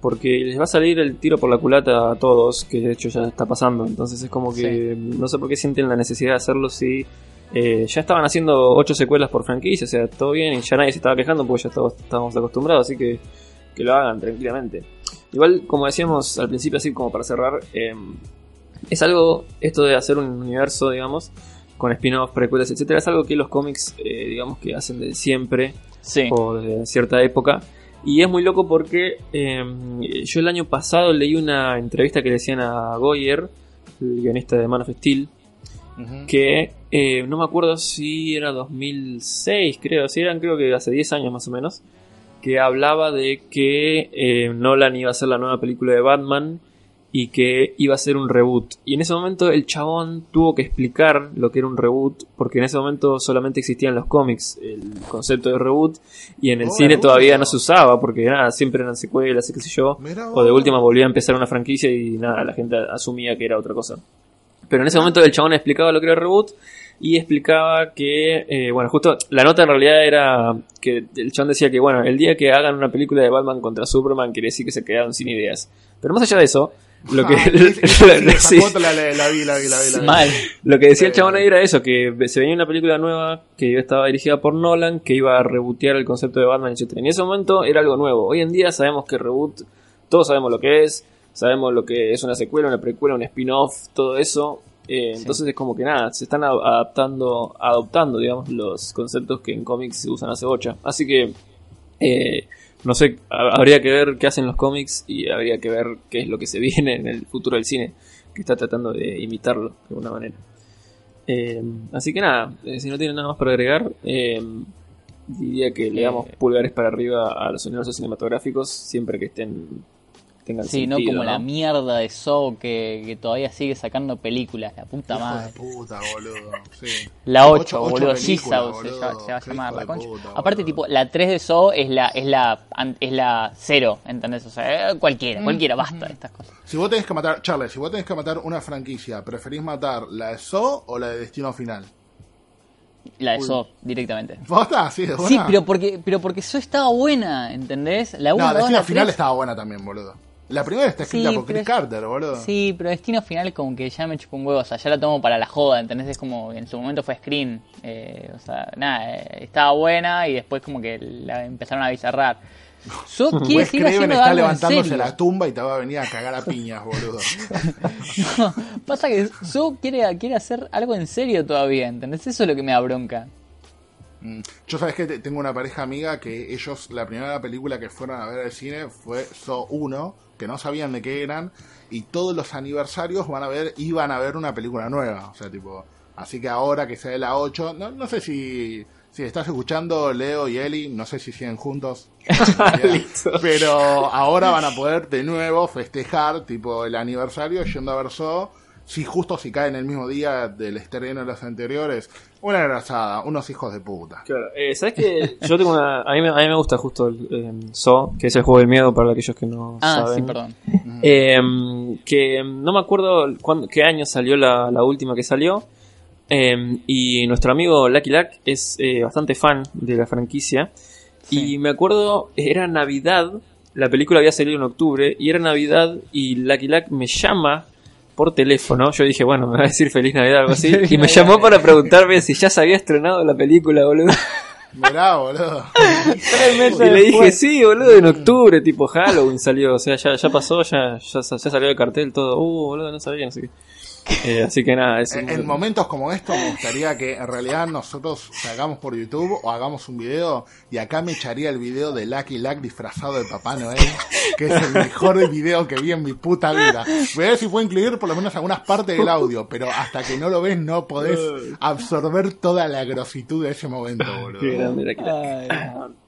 porque les va a salir el tiro por la culata a todos, que de hecho ya está pasando. Entonces es como que no sé por qué sienten la necesidad de hacerlo si eh, ya estaban haciendo ocho secuelas por franquicia, o sea, todo bien y ya nadie se estaba quejando porque ya todos estábamos acostumbrados, así que que lo hagan tranquilamente. Igual, como decíamos al principio, así como para cerrar, eh, es algo, esto de hacer un universo, digamos, con spin-offs, precuelas, etcétera, es algo que los cómics, eh, digamos, que hacen de siempre Sí. o desde cierta época. Y es muy loco porque eh, yo el año pasado leí una entrevista que le hacían a Goyer, el guionista de Man of Steel, que eh, no me acuerdo si era 2006, creo, si eran creo que hace 10 años más o menos, que hablaba de que eh, Nolan iba a hacer la nueva película de Batman y que iba a ser un reboot. Y en ese momento el chabón tuvo que explicar lo que era un reboot, porque en ese momento solamente existían los cómics el concepto de reboot, y en el Oh, cine todavía no se usaba, porque nada, siempre eran secuelas, qué sé yo. O de última volvía a empezar una franquicia y nada, la gente asumía que era otra cosa. Pero en ese momento el chabón explicaba lo que era reboot y explicaba que, eh, bueno, justo la nota en realidad era que el chabón decía que, bueno, el día que hagan una película de Batman contra Superman quiere decir que se quedaron sin ideas. Pero más allá de eso, lo que, esa- esa sí, foto la, la- la vi, la vi, la vi, la vi. Mal. lo que decía el chabón ahí era eso, que se venía una película nueva que estaba dirigida por Nolan, que iba a rebotear el concepto de Batman, etc. Y en ese momento era algo nuevo. Hoy en día sabemos que reboot, todos sabemos lo que es, sabemos lo que es una secuela, una precuela, un spin-off, todo eso. Eh, Sí. Entonces es como que nada, se están adaptando, adoptando, digamos, los conceptos que en cómics se usan hace bocha. Así que, eh, no sé, ha- habría que ver qué hacen los cómics y habría que ver qué es lo que se viene en el futuro del cine, que está tratando de imitarlo de alguna manera. Eh, así que nada, si no tienen nada más para agregar, diría que le damos pulgares para arriba a los universos cinematográficos siempre que estén tengan Sí, no como la mierda de Saw que, que todavía sigue sacando películas, la puta Hijo de madre. puta, boludo. Sí. La 8, Ocho- ocho boludo, películas, Jigsaw se, va a llamar la concha. puta, Aparte, tipo, la 3 de Saw es la, es la, es la 0, ¿entendés? O sea, eh, Mm. cualquiera, cualquiera, basta de estas cosas. Si vos tenés que matar, Charles, si vos tenés que matar una franquicia, ¿preferís matar la de Saw o la de Destino Final? La de Uy. Saw, directamente. ¿Vos estás? Sí, de buena. Sí, pero porque, pero porque Saw estaba buena, ¿entendés? La 1, No, la 2, Destino la Final 3. estaba buena también, boludo. La primera está escrita Sí, por Chris es- Carter, boludo. Sí, pero Destino Final como que ya me chupó un huevo, o sea, ya la tomo para la joda, ¿entendés? Es como, en su momento fue Screen, eh, o sea, nada, eh, estaba buena y después como que la empezaron a bizarrar. Yo quiero seguir haciendo está algo en levantándose serio. la tumba y te va a venir a cagar a piñas, boludo. No, pasa que yo quiere, quiere hacer algo en serio todavía, ¿entendés? Eso es lo que me da bronca. Mm. Yo sabes que te- tengo una pareja amiga que ellos, la primera película que fueron a ver al cine fue So 1, que no sabían de qué eran, y todos los aniversarios van a ver, iban a ver una película nueva. O sea, tipo, así que ahora que se ve la 8, no, no sé si, si estás escuchando Leo y Eli, no sé si siguen juntos. Pero ahora van a poder de nuevo festejar, tipo, el aniversario yendo a ver So. Si justo si cae en el mismo día del estreno de los anteriores, una grasada, unos hijos de puta. Claro, eh, ¿sabes que Yo tengo una. A mí, me, a mí me gusta justo el eh, Saw, que es el juego del miedo para aquellos que no Ah, saben. sí, perdón. Eh, que no me acuerdo cuándo, qué año salió la, la última que salió. Eh, y nuestro amigo Lucky Luck es eh, bastante fan de la franquicia. Sí. Y me acuerdo, era Navidad, la película había salido en octubre, y era Navidad, y Lucky Luck me llama por teléfono. Yo dije, bueno, me va a decir feliz Navidad o algo así. Y me llamó para preguntarme si ya se había estrenado la película, boludo. Mirá, boludo. Y le dije, sí, boludo, en octubre, tipo Halloween salió, o sea, ya, ya pasó, ya, ya, ya salió el cartel, todo, uh, boludo, no sabía, no sé qué. Eh, así que nada, es En, en momentos como estos me gustaría que en realidad nosotros salgamos por YouTube o hagamos un video y acá me echaría el video de Lucky Luck disfrazado de Papá Noel, que es el mejor video que vi en mi puta vida. Voy a ver si puedo incluir por lo menos algunas partes del audio, pero hasta que no lo ves no podés absorber toda la grositud de ese momento, boludo. Qué grande. Ay,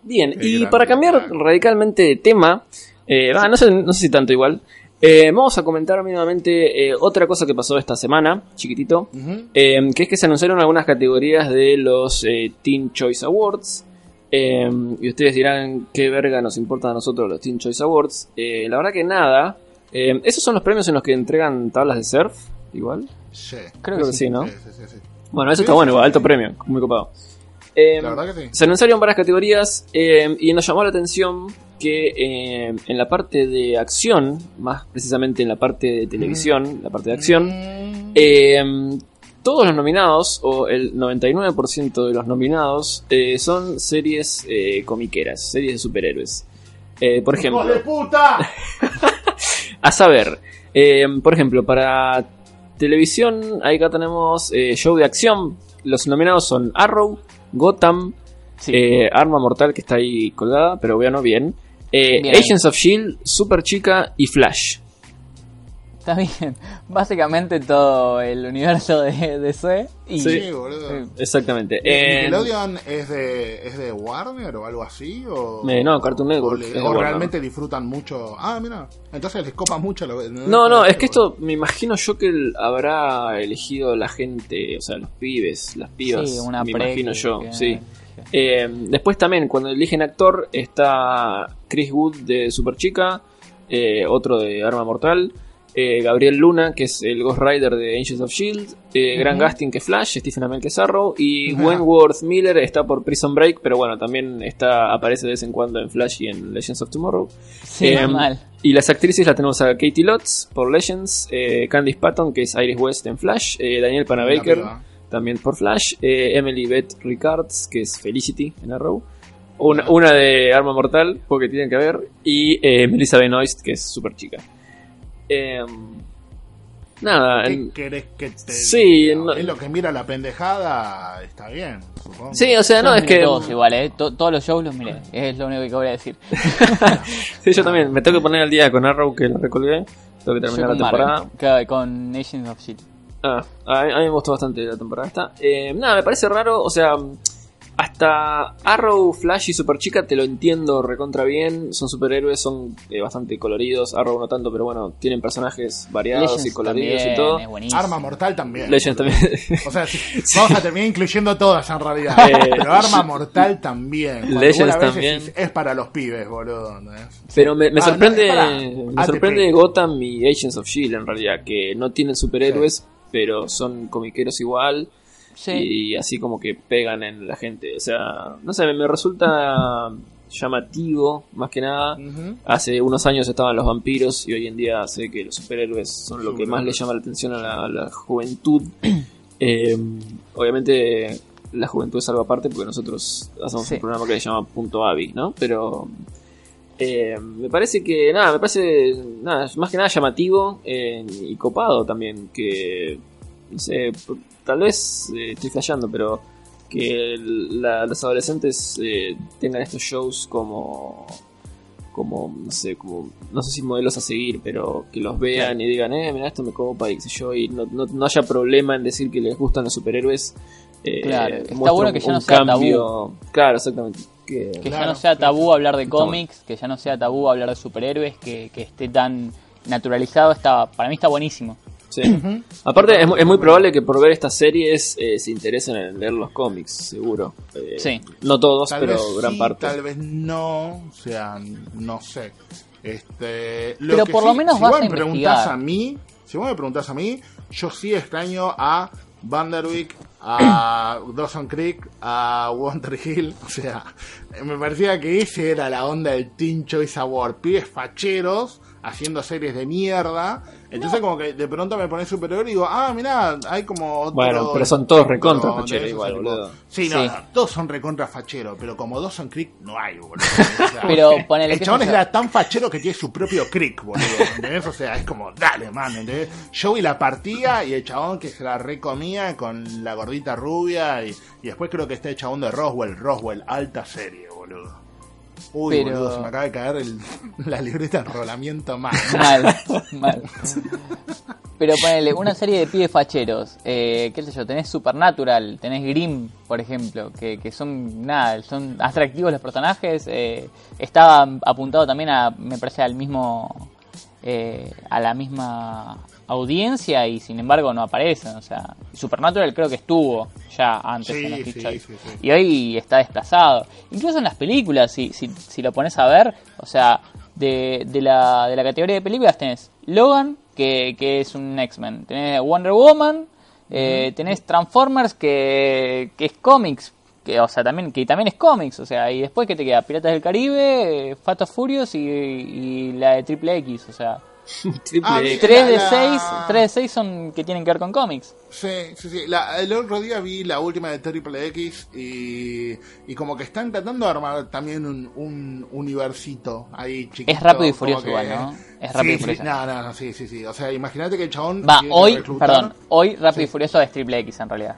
Bien, Qué y grande, para cambiar radicalmente de tema, eh, no, sé, no sé si tanto igual, eh, vamos a comentar mínimamente eh, otra cosa que pasó esta semana, chiquitito, eh, que es que se anunciaron algunas categorías de los eh, Teen Choice Awards. eh, y ustedes dirán, ¿qué verga nos importa a nosotros los Teen Choice Awards? Eh, la verdad que nada. Eh, esos son los premios en los que entregan tablas de surf, igual. Sí. creo que sí. sí, ¿no? Sí, sí, sí, sí. Bueno, eso Sí, está sí, bueno, sí, igual, sí. alto premio, muy copado. Eh, La verdad que sí. se anunciaron varias categorías eh, y nos llamó la atención que eh, en la parte de acción, más precisamente en la parte de televisión, la parte de acción, Mm. eh, todos los nominados, o el 99% de los nominados, eh, son series eh, comiqueras, series de superhéroes. Eh, por ejemplo, ¡Hijos de puta! a saber, eh, por ejemplo, para televisión, ahí acá tenemos eh, show de acción. Los nominados son Arrow, Gotham, Sí. eh, Arma Mortal, que está ahí colgada, pero bueno, bien. Eh. Agents of Shield, Super Chica y Flash. Está bien. Básicamente todo el universo de DC. Y, Sí, boludo. Exactamente. Eh, ¿Nickelodeon es de, es de Warner o algo así? O, Eh, no, Cartoon Network O, le- realmente disfrutan mucho. Ah, mira. Entonces les copa mucho. Lo, no, no, es que esto me imagino yo que el- habrá elegido la gente, o sea, los pibes, las pibas. sí, una me imagino yo, que- sí. Eh, después también, cuando eligen actor, está Chris Wood de Super Chica, eh, otro de Arma Mortal, eh, Gabriel Luna, que es el Ghost Rider de Angels of Shield, eh, Grant Gustin, que es Flash, Stephen Amell, que es Arrow, y Ajá. Wentworth Miller está por Prison Break, pero bueno, también está aparece de vez en cuando en Flash y en Legends of Tomorrow. Sí, Eh, mal. Y las actrices las tenemos a Katie Lotz por Legends, eh, Candice Patton, que es Iris West en Flash, eh, Daniel Panabaker. También por Flash, eh, Emily Beth Ricards, que es Felicity en Arrow, una, una de Arma Mortal, porque tienen que ver, y eh, Melissa Benoist, que es super chica. Eh, nada, ¿Qué en- querés que te Sí, diga? no- Es lo que mira la pendejada. Está bien, supongo. sí, o sea, no, es que... Todos igual, ¿eh? To- todos los shows los miré. Es lo único que voy a decir. Sí, yo también, me tengo que poner al día con Arrow, que lo recolgué, tengo que terminar la con Marvel, temporada. claro, con Nations of Shield. Ah, a mí, a mí me gustó bastante la temporada esta. Eh, nada, me parece raro, o sea, hasta Arrow, Flash y Super Chica te lo entiendo recontra bien. Son superhéroes, son eh, bastante coloridos. Arrow no tanto, pero bueno, tienen personajes variados Legends y coloridos también, y todo. Arma Mortal también. Legends también. O sea, sí, vamos a terminar incluyendo todas en realidad. Eh, pero Arma Mortal también. Cuando Legends también. es para los pibes, boludo. Pero me, me Ah, sorprende, no, me sorprende Gotham y Agents of Shield en realidad, que no tienen superhéroes, pero son comiqueros igual. Sí. y así como que pegan en la gente. O sea, no sé, me, me resulta llamativo, más que nada. Hace unos años estaban los vampiros y hoy en día sé que los superhéroes son lo que más le llama la atención a la, a la juventud. Eh, obviamente la juventud es algo aparte porque nosotros hacemos Sí. un programa que se llama Punto Avi, ¿no? Pero eh, me parece que, nada, me parece, nada, más que nada llamativo eh, y copado también, que, no sé, tal vez eh, estoy flasheando, pero que la- los adolescentes eh, tengan estos shows como como no sé como no sé si modelos a seguir pero que los vean y digan eh mira esto me copa y qué sé yo y no, no, no haya problema en decir que les gustan los superhéroes Claro, está bueno que ya no un sea cambio. Claro exactamente que, Que ya no sea claro. tabú hablar de cómics, que ya no sea tabú hablar de superhéroes, que, que esté tan naturalizado, está, para mí está buenísimo. sí. aparte es, mu- es muy probable que por ver estas series eh, se interesen en leer los cómics seguro Eh, Sí. no todos Tal pero gran sí, parte tal vez no. O sea, no sé. Este, lo Pero que por lo menos si vas vos a me preguntás a mí, si vos me preguntás a mí, yo sí extraño a Vanderwick, a Dawson Creek, a Wonder Hill. O sea, me parecía que ese era la onda del Teen Choice Award. Pibes facheros haciendo series de mierda. Entonces, como que de pronto me pones superhéroe y digo, ah, mirá, hay como otro. Bueno, pero son todos recontra facheros igual, boludo. Sí, no, Sí. no, todos son recontra facheros, pero como Dawson Creek no hay, boludo. O sea, Pero ponele el chabón eso- era tan fachero que tiene su propio Creek, boludo. ¿Entendés? O sea, es como, dale, man, ¿entendés? Joey la partía y el chabón que se la recomía con la gordita rubia y, y después creo que está el chabón de Roswell, Roswell, alta serie, boludo. Uy, Pero- boludo, se me acaba de caer el- la libreta de enrolamiento mal. Mal, mal. Pero ponele, una serie de pibes facheros, eh, qué sé yo, tenés Supernatural, tenés Grimm, por ejemplo, que, que son, nada, son atractivos los personajes, eh, estaba apuntado también a, me parece, al mismo, eh, a la misma audiencia y sin embargo no aparecen, o sea, Supernatural creo que estuvo ya antes Sí, en los sí, y hoy está desplazado. Incluso en las películas, si, si, si lo pones a ver, o sea, de, de, la, de la categoría de películas tenés Logan, que, que es un X-Men, tenés Wonder Woman, eh, tenés Transformers, que, que es cómics, que, o sea, también, que también es cómics, o sea, y después que te queda Piratas del Caribe, eh, Fat of Furious y, y la de Triple X, o sea, Ah, X. 3 de la- 6, 3 de 6 son que tienen que ver con cómics. Sí, sí, sí. La- el otro día vi la última de Triple X y, y como que están tratando de armar también un, un universito ahí chiquito. Es Rápido y Furioso que- igual, ¿no? Es Rápido y Sí, sí, Furioso. no, no, no, sí, sí, sí. O sea, imagínate que el chabón... Va, hoy, reclutar- perdón, hoy Rápido y Sí. Furioso es Triple X en realidad.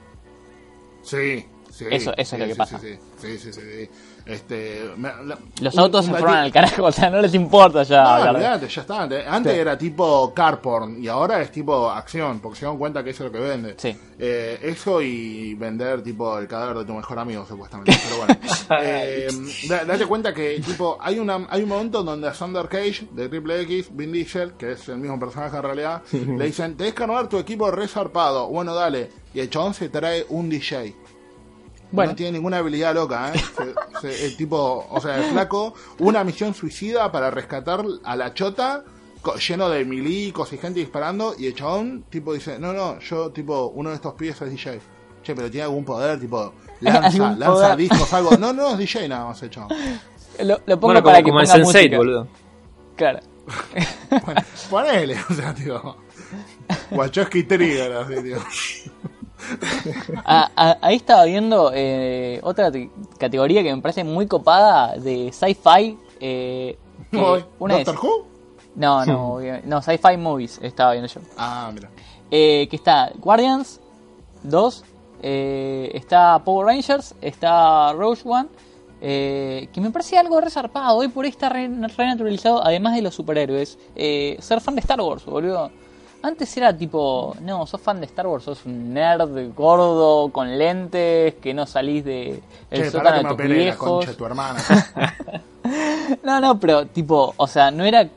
Sí, sí. Eso- eso es sí, lo que sí, pasa. Sí, sí, sí, sí, sí. Este, me- la- Los autos un se fueron al carajo, o sea, no les importa ya No, olvidate, ya está. Antes Sí. era tipo car porn y ahora es tipo acción, porque se dan cuenta que eso es lo que vende. Sí. Eh, eso y vender tipo el cadáver de tu mejor amigo, supuestamente. Pero bueno. Eh, da- date cuenta que tipo hay una hay un momento donde a Sander Cage de Triple X, Vin Diesel, que es el mismo personaje en realidad, le dicen, tenés que armar tu equipo resarpado. Bueno, dale. Y el chabón se trae un DJ. Bueno. No tiene ninguna habilidad loca, ¿eh? Se- se- el tipo, o sea, el flaco, una misión suicida para rescatar a la chota lleno de milicos y gente disparando y el chabón, tipo, dice, no, no, yo, tipo, uno de estos pibes es DJ. Che, pero tiene algún poder, tipo, lanza, ¿Algún lanza poder? discos, algo. No, no, es DJ nada más el chabón. Lo, lo pongo Bueno, para como, que como el ponga Sense8, música. boludo. Claro. Bueno, ponele, o sea, tío. Wachowski Trigger, así, tío. Ah, ah, ahí estaba viendo eh, otra te- categoría que me parece muy copada de sci-fi. eh, una es- ¿Doctor Who? No, no, no, sci-fi movies estaba viendo yo. Ah, mira. Eh, que está Guardians 2, eh, está Power Rangers, está Rogue One, eh, que me parece algo resarpado. Hoy por ahí está re, re naturalizado, además de los superhéroes, eh, ser fan de Star Wars, boludo. Antes era tipo, no, sos fan de Star Wars, sos un nerd gordo con lentes, que no salís de el Che, sótano de tus la viejos. concha de tu hermana. No, no, pero tipo, o sea, no era,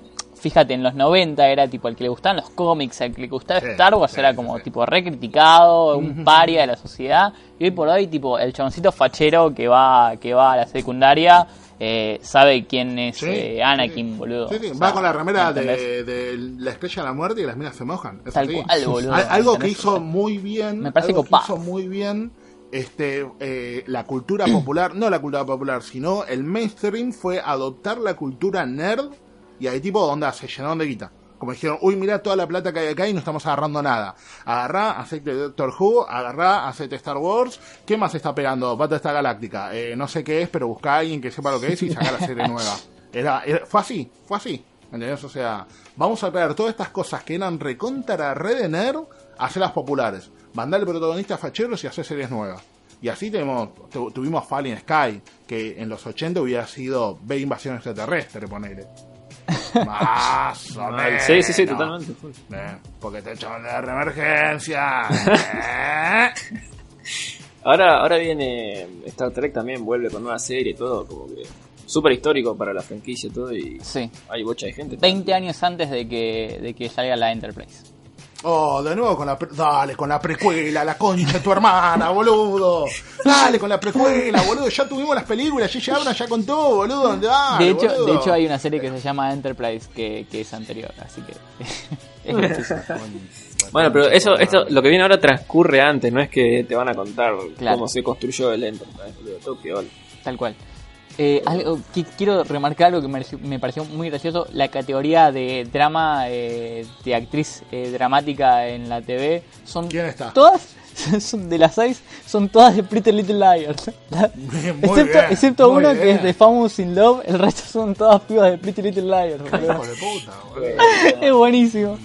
fíjate, en los 90 era tipo el que le gustaban los cómics, el que le gustaba Sí, Star Wars sí, era como sí. tipo re criticado, un paria de la sociedad. Y hoy por hoy, tipo, el chaboncito fachero que va, que va a la secundaria eh, sabe quién es Sí, eh, Anakin, sí. boludo. Sí, sí, O Va sea, con la remera de, de la estrella de la muerte y las minas se mojan. Es Tal así. cual, boludo. Al- algo que hizo muy bien. Me parece algo que hizo muy bien. Este, eh, la cultura popular, no la cultura popular, sino el mainstream fue adoptar la cultura nerd y ahí tipo onda se llenaron de guita. Como dijeron, uy, mira toda la plata que hay acá y no estamos agarrando nada. Agarrá, aceite de Doctor Who, agarrá, aceite Star Wars. ¿Qué más está pegando? Battlestar Galáctica. Eh, no sé qué es, pero busca a alguien que sepa lo que es y saca la serie nueva. Era, era- fue así, fue así. ¿Entendés? O sea, vamos a traer todas estas cosas que eran recontra red de nerd, a hacerlas populares. Mandar protagonistas facheros y hacer series nuevas. Y así tenemos, tu- tuvimos Fallen Sky, que en los 80 hubiera sido ver invasión extraterrestre, ponele. Más o menos. Sí, sí, sí, totalmente. Eh, porque te echan de reemergencia. Eh. Ahora, ahora viene Star Trek también, vuelve con nueva serie y todo, como que súper histórico para la franquicia y todo, y Sí. hay bocha de gente. 20 años antes de que, de que salga la Enterprise. Oh, de nuevo con la pre- dale con la precuela, la concha de tu hermana, boludo. Dale con la precuela, boludo. Ya tuvimos las películas, J.J. Abrams ya contó, boludo. Dale, de, hecho, boludo. de hecho, hay una serie que se llama Enterprise que, que es anterior, así que. es. Bueno, pero eso, esto, lo que viene ahora transcurre antes, no es que te van a contar Claro. cómo se construyó el Enterprise, boludo, todo. Tal cual. Eh, algo que quiero remarcar algo que me, pareció- me pareció muy gracioso, la categoría de drama de, de actriz eh, dramática en la TV son ¿Quién está? todas son de las seis son todas de Pretty Little Liars. La- excepto bien, excepto una que es de Famous in Love, el resto son todas pibas de Pretty Little Liars. puta, es buenísimo.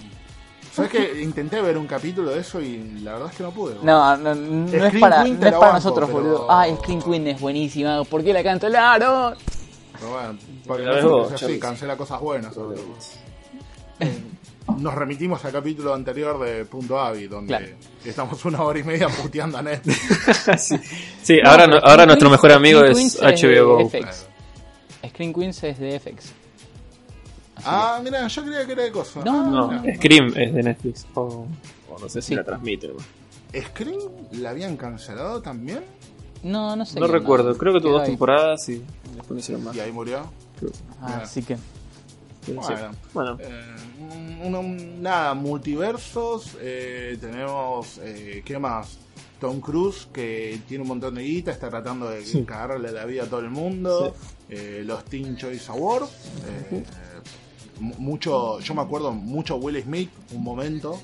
¿Sabes que Intenté ver un capítulo de eso y la verdad es que no pude. boludo. No, no, no es Scream para, no es para banco, nosotros, pero- boludo. Ay, Screen Queen es buenísima. ¿Por qué la cancelaron? Pero bueno, porque no vos, es así, cancela cosas buenas. sobre todo. Nos remitimos al capítulo anterior de Punto Avi, donde Claro. estamos una hora y media puteando a Netflix. sí, Sí, ahora, No, nuestro mejor amigo Screen es Queens HBO Go. FX. Screen Queens es de FX. Ah, mira, yo creía que era de cosas. No, No, Ah, mira. Scream es de Netflix. O, o no sé si Sí. la transmite. ¿no? ¿Scream la habían cancelado también? No, no sé. No recuerdo, creo que tuvo dos ahí. temporadas y después no hicieron más. Y ahí murió. Creo. Ah, Así que. Sí. Bueno. Bueno, Eh, un- un- nada, multiversos. eh, tenemos, eh, ¿qué más? Tom Cruise, que tiene un montón de guita, está tratando de Sí. cagarle la vida a todo el mundo. Eh, los Teen Choice Awards. eh, mu- mucho, yo me acuerdo mucho Will Smith, un momento.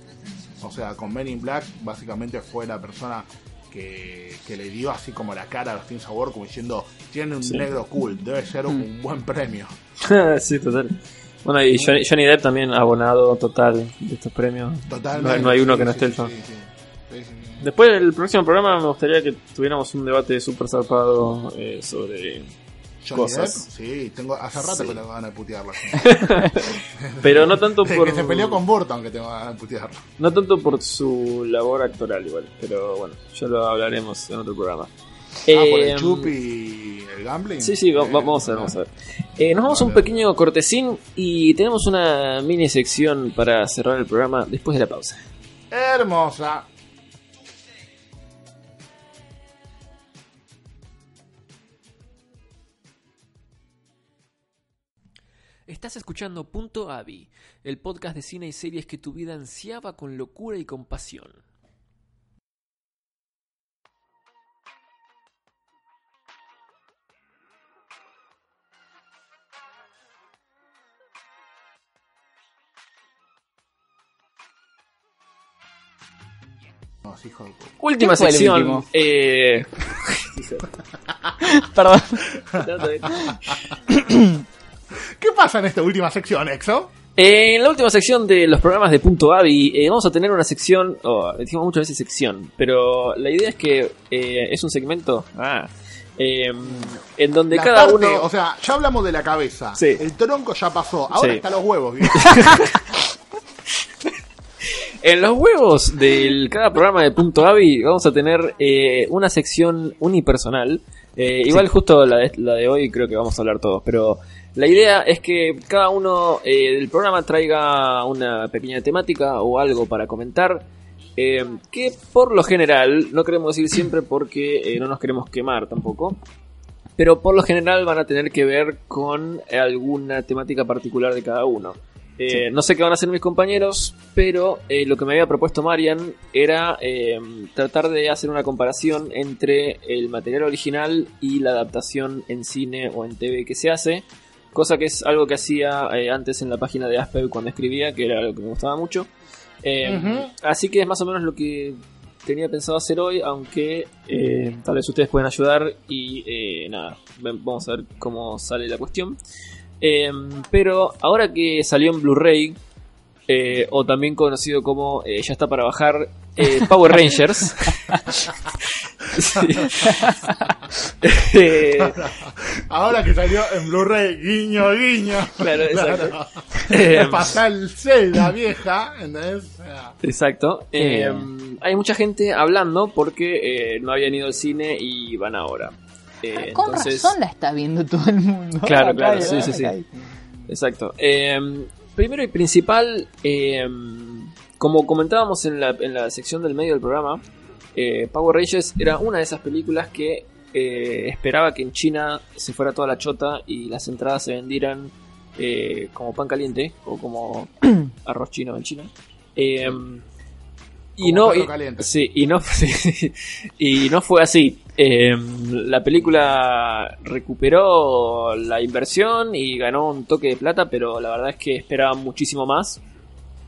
O sea, con Men in Black, básicamente fue la persona que, que le dio así como la cara a los Teen Awards, como diciendo: Tiene un Sí. negro cool, debe ser un buen premio. sí, total. Bueno, y Johnny, Johnny Depp también abonado total de estos premios. Totalmente. No, no hay uno sí, que no sí, esté el fan. Después del próximo programa me gustaría que tuviéramos un debate súper zarpado eh, sobre... Johnny Cosas. Depp, sí, tengo hace rato Sí. que tengo ganas de putearlo. Pero no tanto por... que se peleó con Burton que tengo ganas de putearlo. No tanto por su labor actoral igual, pero bueno, ya lo hablaremos en otro programa. ah, por el chup y el gambling. Sí, sí, va- Eh, va- vamos a ver, vamos a ver. Eh, nos vamos a un pequeño cortesín y tenemos una mini sección para cerrar el programa después de la pausa. Hermosa. Estás escuchando Punto Avi, el podcast de cine y series que tu vida ansiaba con locura y hijo de puta. Última ¿Quién fue el sección. eh, Perdón. ¿Qué pasa en esta última sección, Exo? En la última sección de los programas de Punto Avi, eh, vamos a tener una sección, o decimos muchas veces sección, pero la idea es que eh, es un segmento ah, eh, en donde La cada parte, uno... o sea, ya hablamos de la cabeza. Sí. El tronco ya pasó. Ahora Sí. está los huevos. en los huevos de cada programa de Punto Avi vamos a tener eh, una sección unipersonal. Igual justo la de, la de hoy creo que vamos a hablar todos, pero la idea es que cada uno eh, del programa traiga una pequeña temática o algo para comentar. eh, que por lo general, no queremos decir siempre porque eh, no nos queremos quemar tampoco, pero por lo general van a tener que ver con alguna temática particular de cada uno. Eh, No sé qué van a hacer mis compañeros, pero eh, lo que me había propuesto Marian era eh, tratar de hacer una comparación entre el material original y la adaptación en cine o en TV que se hace, cosa que es algo que hacía eh, antes en la página de Asper cuando escribía, que era algo que me gustaba mucho. Eh. Así que es más o menos lo que tenía pensado hacer hoy, aunque eh, tal vez ustedes pueden ayudar y nada, vamos a ver cómo sale la cuestión. Pero ahora que salió en Blu-ray, o también conocido como ya está para bajar, eh, Power Rangers. Eh, Ahora que salió en Blu-ray, guiño, guiño. Claro, exacto. Claro. Eh, pasar el Zelda vieja, ¿entendés? Exacto. Eh, Eh. hay mucha gente hablando porque eh, no habían ido al cine y van ahora. Eh, Con entonces, razón la está viendo todo el mundo. Claro, claro, sí, sí, sí. Exacto. Eh, primero y principal, eh, como comentábamos en la, en la sección del medio del programa, eh, Power Rangers era una de esas películas que eh, esperaba que en China se fuera toda la chota y las entradas se vendieran eh, como pan caliente o como arroz chino en China. Eh, y no, y- sí, y no, y no fue así. Eh, la película recuperó la inversión y ganó un toque de plata, pero la verdad es que esperaban muchísimo más.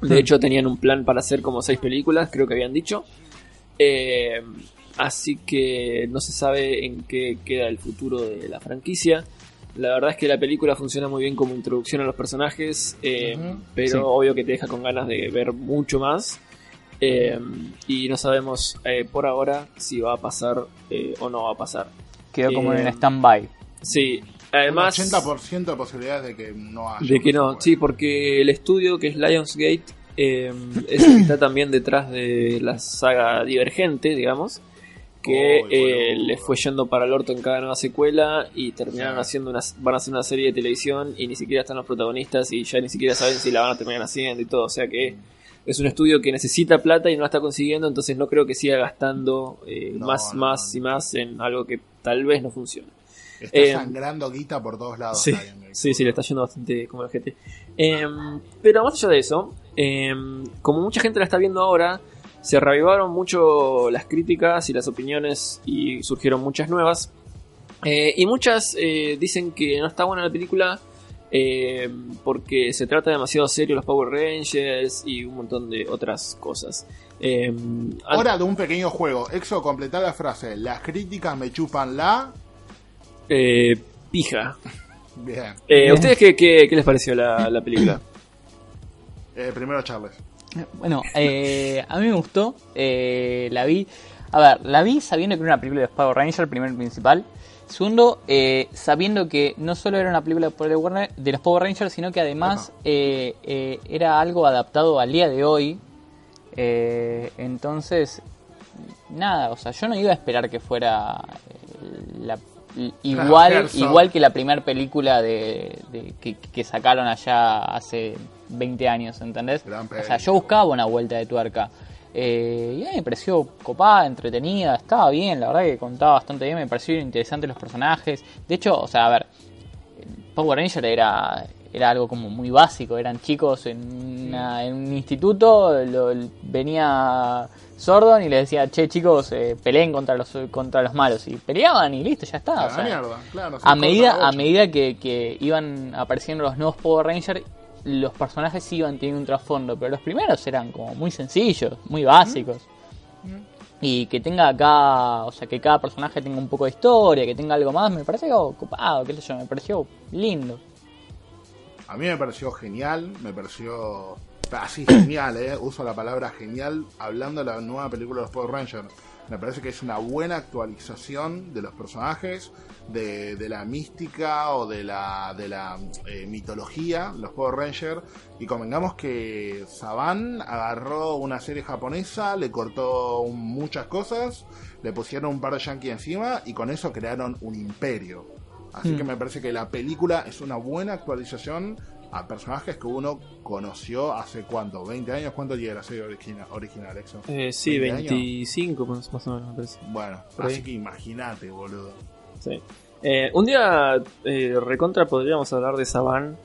De Hmm. hecho, tenían un plan para hacer como seis películas, creo que habían dicho. Eh, así que no se sabe en qué queda el futuro de la franquicia. La verdad es que la película funciona muy bien como introducción a los personajes, eh, pero Sí. obvio que te deja con ganas de ver mucho más. Eh, y no sabemos eh, por ahora si va a pasar o no va a pasar. Quedó como en stand-by. Sí, un además 80% de posibilidades de que no haya. de que no, sí, porque el estudio que es Lionsgate eh, es el que está también detrás de la saga Divergente, digamos, que Uy, eh, boludo. le fue yendo para el orto en cada nueva secuela y terminaron Sí. haciendo una, van a hacer una serie de televisión y ni siquiera están los protagonistas y ya ni siquiera saben si la van a terminar haciendo y todo, o sea que es un estudio que necesita plata y no la está consiguiendo, entonces no creo que siga gastando eh, No, más, no, más no. y más en algo que tal vez no funcione. Está eh, sangrando guita por todos lados. Sí, sí, sí, le está yendo bastante como el GT. Em, pero más allá de eso, em, como mucha gente la está viendo ahora, se reavivaron mucho las críticas y las opiniones y surgieron muchas nuevas. Eh, y muchas eh, dicen que no está buena la película eh, porque se trata demasiado serio los Power Rangers y un montón de otras cosas. Em, an- Hora de un pequeño juego. Exo, completar la frase. Las críticas me chupan la. Eh, pija. Bien. Eh, ¿Ustedes qué, qué- qué les pareció la, la película? Eh, primero Charles. Bueno, eh, a mí me gustó. eh, la vi. A ver, la vi sabiendo que era una película de Power Ranger, primero y principal. Segundo, eh, sabiendo que no solo era una película de los Power Rangers, sino que además eh, eh, era algo adaptado al día de hoy. Eh, entonces, nada, o sea, yo no iba a esperar que fuera eh, la- igual, igual que la primera película de, de- que, que sacaron allá hace 20 años, ¿entendés? O sea, yo buscaba una vuelta de tuerca. Eh, y a mí me pareció copada, entretenida, estaba bien, la verdad que contaba bastante bien, me parecieron interesantes los personajes. De hecho, o sea, a ver, Power Ranger era, era algo como muy básico, eran chicos en, una- en un instituto, lo- venía Sordon y les decía, che chicos, eh, peleen contra los, contra los malos. Y peleaban y listo, ya está. O sea, mierda, claro. a medida, a medida que, que iban apareciendo los nuevos Power Rangers, los personajes sí iban teniendo un trasfondo, pero los primeros eran como muy sencillos, muy básicos. Y que tenga acá, o sea, que cada personaje tenga un poco de historia, que tenga algo más, me pareció ocupado, qué sé yo, me pareció lindo. A mí me pareció genial, me pareció así genial, eh, uso la palabra genial, hablando de la nueva película de los Power Rangers. Me parece que es una buena actualización de los personajes, de, la mística o de la, de eh, mitología, los Power Rangers. Y convengamos que Saban agarró una serie japonesa, le cortó muchas cosas, le pusieron un par de yankees encima y con eso crearon un imperio. Así que me parece que la película es una buena actualización a personajes que uno conoció hace cuánto, 20 años, ¿cuánto llega la serie original, original Exo? Eh, sí, 20 años. 25 más más o menos me parece. Bueno, Por ahí. así que imagínate, boludo. Sí. Eh, un día eh, recontra podríamos hablar de Saban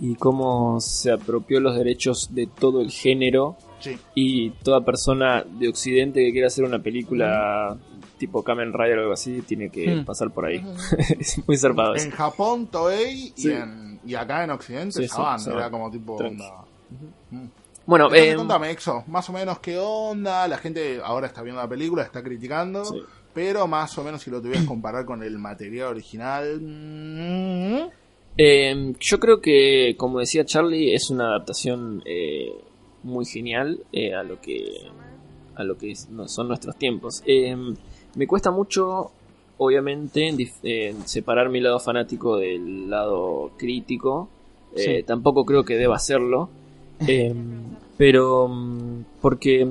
y cómo se apropió los derechos de todo el género Sí, y toda persona de Occidente que quiera hacer una película tipo Kamen Rider o algo así tiene que Mm. pasar por ahí. es muy zarpado eso. en Japón Toei Sí. y, en, y acá en Occidente Sí, sí, Saban, Saban. era como tipo onda. Mm. Bueno, Entonces, eh, contame, Exo, más o menos qué onda, la gente ahora está viendo la película, está criticando, Sí. pero más o menos si lo tuvieras que comparar con el material original... mm, Eh, yo creo que, como decía Charlie, es una adaptación eh, muy genial eh, a lo que a lo que son nuestros tiempos. Eh, me cuesta mucho, obviamente, eh, separar mi lado fanático del lado crítico. Eh, Sí. Tampoco creo que deba hacerlo. Eh, pero mm, porque,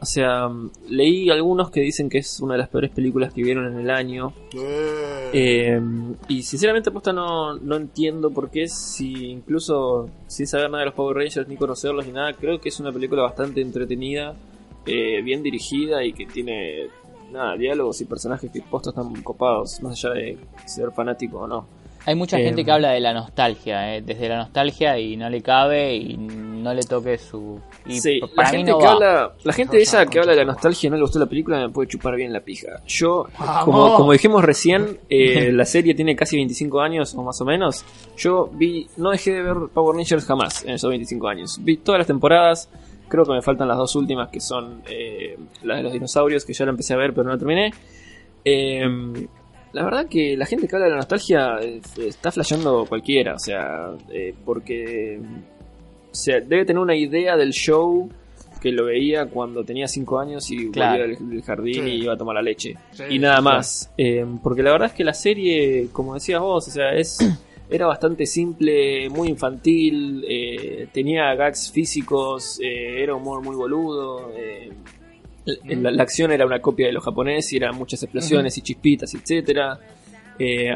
o sea, leí algunos que dicen que es una de las peores películas que vieron en el año. eh, Eh, y sinceramente posta no, no entiendo por qué si incluso sin saber nada de los Power Rangers ni conocerlos ni nada, creo que es una película bastante entretenida, eh, bien dirigida y que tiene nada, diálogos y personajes que posta están copados, más allá de ser fanático o no. Hay mucha Eh, gente que habla de la nostalgia, eh, desde la nostalgia y no le cabe y no le toque su... Y Sí, la gente no que habla, la gente No, esa que habla de la nostalgia y no le gustó la película me puede chupar bien la pija. Yo, ¡Vamos! como, como dijimos recién, eh, la serie tiene casi 25 años o más o menos. Yo vi, no dejé de ver Power Rangers jamás en esos 25 años. Vi todas las temporadas. Creo que me faltan las dos últimas que son eh, las de los dinosaurios que ya la empecé a ver pero no la terminé. Eh, la verdad que la gente que habla de la nostalgia eh, está flasheando cualquiera, o sea, eh, porque o sea, debe tener una idea del show que lo veía cuando tenía 5 años y Claro. volvía del, jardín Sí. y iba a tomar la leche. sí, y nada sí, más. Eh, porque la verdad es que la serie, como decías vos, o sea, es era bastante simple, muy infantil, eh, tenía gags físicos, eh, era humor muy boludo. eh, la, la acción era una copia de lo japonés y eran muchas explosiones y chispitas, etcétera.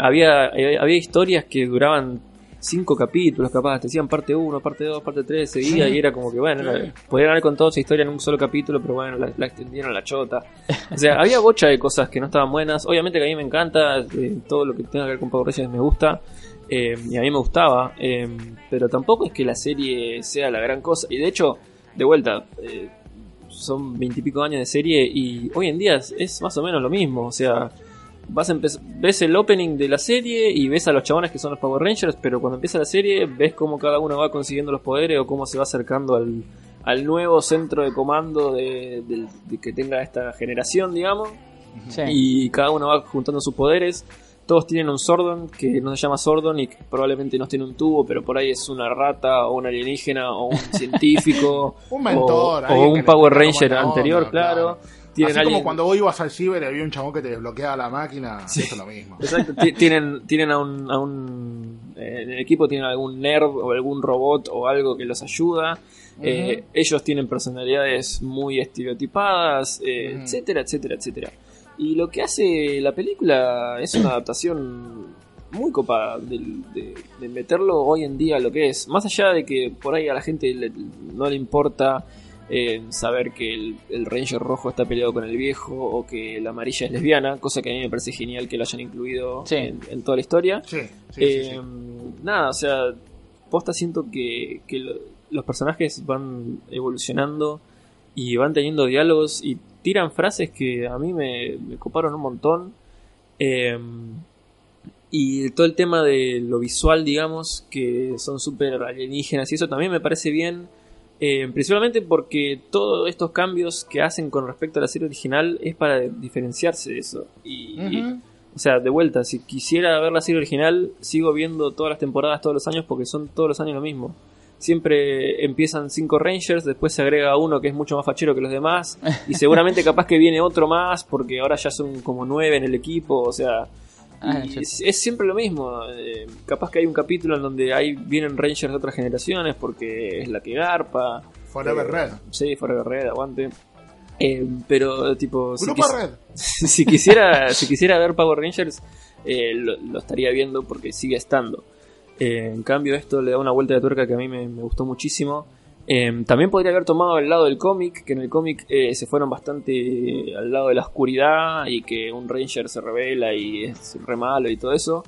Había, había historias que duraban cinco capítulos, capaz, te decían parte 1, parte 2, parte 3, seguía Sí. y era como que, bueno, Sí. podrían haber contado esa historia en un solo capítulo, pero bueno, la, la extendieron a la chota. O sea, había bocha de cosas que no estaban buenas. Obviamente que a mí me encanta, eh, todo lo que tenga que ver con Power Rangers me gusta. Eh, y a mí me gustaba, eh, pero tampoco es que la serie sea la gran cosa. Y de hecho, de vuelta, eh, son veintipico años de serie y hoy en día es, es más o menos lo mismo. O sea, vas a ves el opening de la serie y ves a los chabones que son los Power Rangers, pero cuando empieza la serie ves cómo cada uno va consiguiendo los poderes o cómo se va acercando al, al nuevo centro de comando de, que tenga esta generación, digamos Sí. y cada uno va juntando sus poderes. Todos tienen un Sordon que no se llama Sordon y que probablemente no tiene un tubo, pero por ahí es una rata o un alienígena o un científico Un mentor, o, o un Power Ranger onda, anterior, claro. Tienen Así como alguien- cuando vos ibas al ciber y había un chabón que te desbloqueaba la máquina, Sí. es lo mismo. Exacto, ti- tienen, tienen a un, a un eh, en el equipo tienen algún nerd o algún robot o algo que los ayuda. Eh, ellos tienen personalidades muy estereotipadas, eh, etcétera, etcétera, etcétera. Y lo que hace la película es una adaptación muy copada del- de, de meterlo hoy en día a lo que es. Más allá de que por ahí a la gente le- no le importa eh, saber que el, el Ranger rojo está peleado con el viejo o que la amarilla es lesbiana, cosa que a mí me parece genial que lo hayan incluido Sí. en, en toda la historia. Sí, sí, sí, Eh, sí. Nada, o sea, posta siento que, que lo- los personajes van evolucionando y van teniendo diálogos y tiran frases que a mí me, me coparon un montón. Eh, y todo el tema de lo visual, digamos, que son súper alienígenas y eso también me parece bien. eh, principalmente porque todos estos cambios que hacen con respecto a la serie original es para diferenciarse de eso. Y, o sea, de vuelta, si quisiera ver la serie original, sigo viendo todas las temporadas todos los años porque son todos los años lo mismo. Siempre empiezan cinco Rangers, después se agrega uno que es mucho más fachero que los demás, y seguramente capaz que viene otro más, porque ahora ya son como nueve en el equipo, o sea... Ah, es, es siempre lo mismo. eh, capaz que hay un capítulo en donde hay, vienen Rangers de otras generaciones porque es la que garpa. Forever Eh, Red. Sí, Forever Red, aguante. Eh, pero, tipo, si, Grupo quis- Red. si quisiera si quisiera ver Power Rangers, eh, lo, lo estaría viendo porque sigue estando. Eh, en cambio, esto le da una vuelta de tuerca que a mí me, me gustó muchísimo. Eh, también podría haber tomado el lado del cómic, que en el cómic eh, se fueron bastante al lado de la oscuridad y que un Ranger se revela y es re malo y todo eso.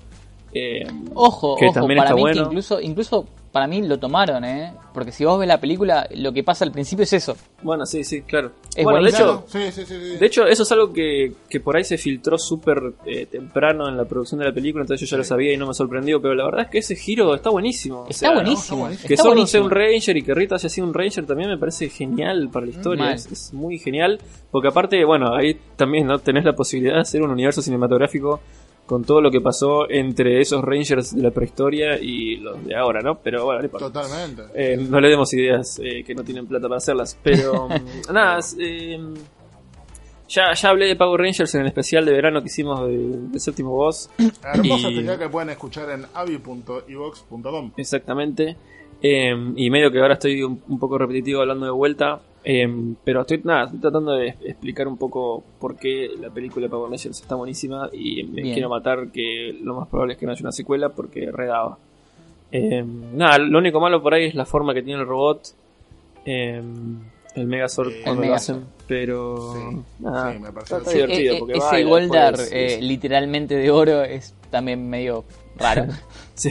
Ojo, que ojo, también para está mí que bueno. incluso, incluso para mí lo tomaron, ¿eh? Porque si vos ves la película, lo que pasa al principio es eso. bueno, sí, sí, claro. Es bueno, de hecho, Claro, sí, sí, sí, sí. De hecho, eso es algo que, que por ahí se filtró súper eh, temprano en la producción de la película, entonces yo ya lo sabía y no me sorprendió, pero la verdad es que ese giro está buenísimo. O Está sea, buenísimo. Que está Sordon buenísimo. sea un Ranger y que Rita haya sido un Ranger también me parece genial para la historia. Mal. Es, es muy genial, porque aparte, bueno, ahí también no tenés la posibilidad de hacer un universo cinematográfico con todo lo que pasó entre esos Rangers de la prehistoria y los de ahora, ¿no? Pero bueno. Totalmente. Eh, no le demos ideas eh, que no tienen plata para hacerlas. Pero mm, nada, eh, ya, ya hablé de Power Rangers en el especial de verano que hicimos de, de séptimo. Hermoso y- especial que pueden escuchar en avi.evox.com. Exactamente. Eh, y medio que ahora estoy un, un poco repetitivo hablando de vuelta. Eh, pero estoy, nada, estoy tratando de explicar un poco por qué la película de Power Rangers está buenísima. Y me Bien. quiero matar que lo más probable es que no haya una secuela porque redaba. Eh, nada, lo único malo por ahí es la forma que tiene el robot. eh, el Megazord El cuando lo Megazord. hacen. Pero Sí, nada, sí, me pareció está Sí, divertido Eh, eh, porque ese baila Goldar después, eh, literalmente de oro es también medio raro. Sí.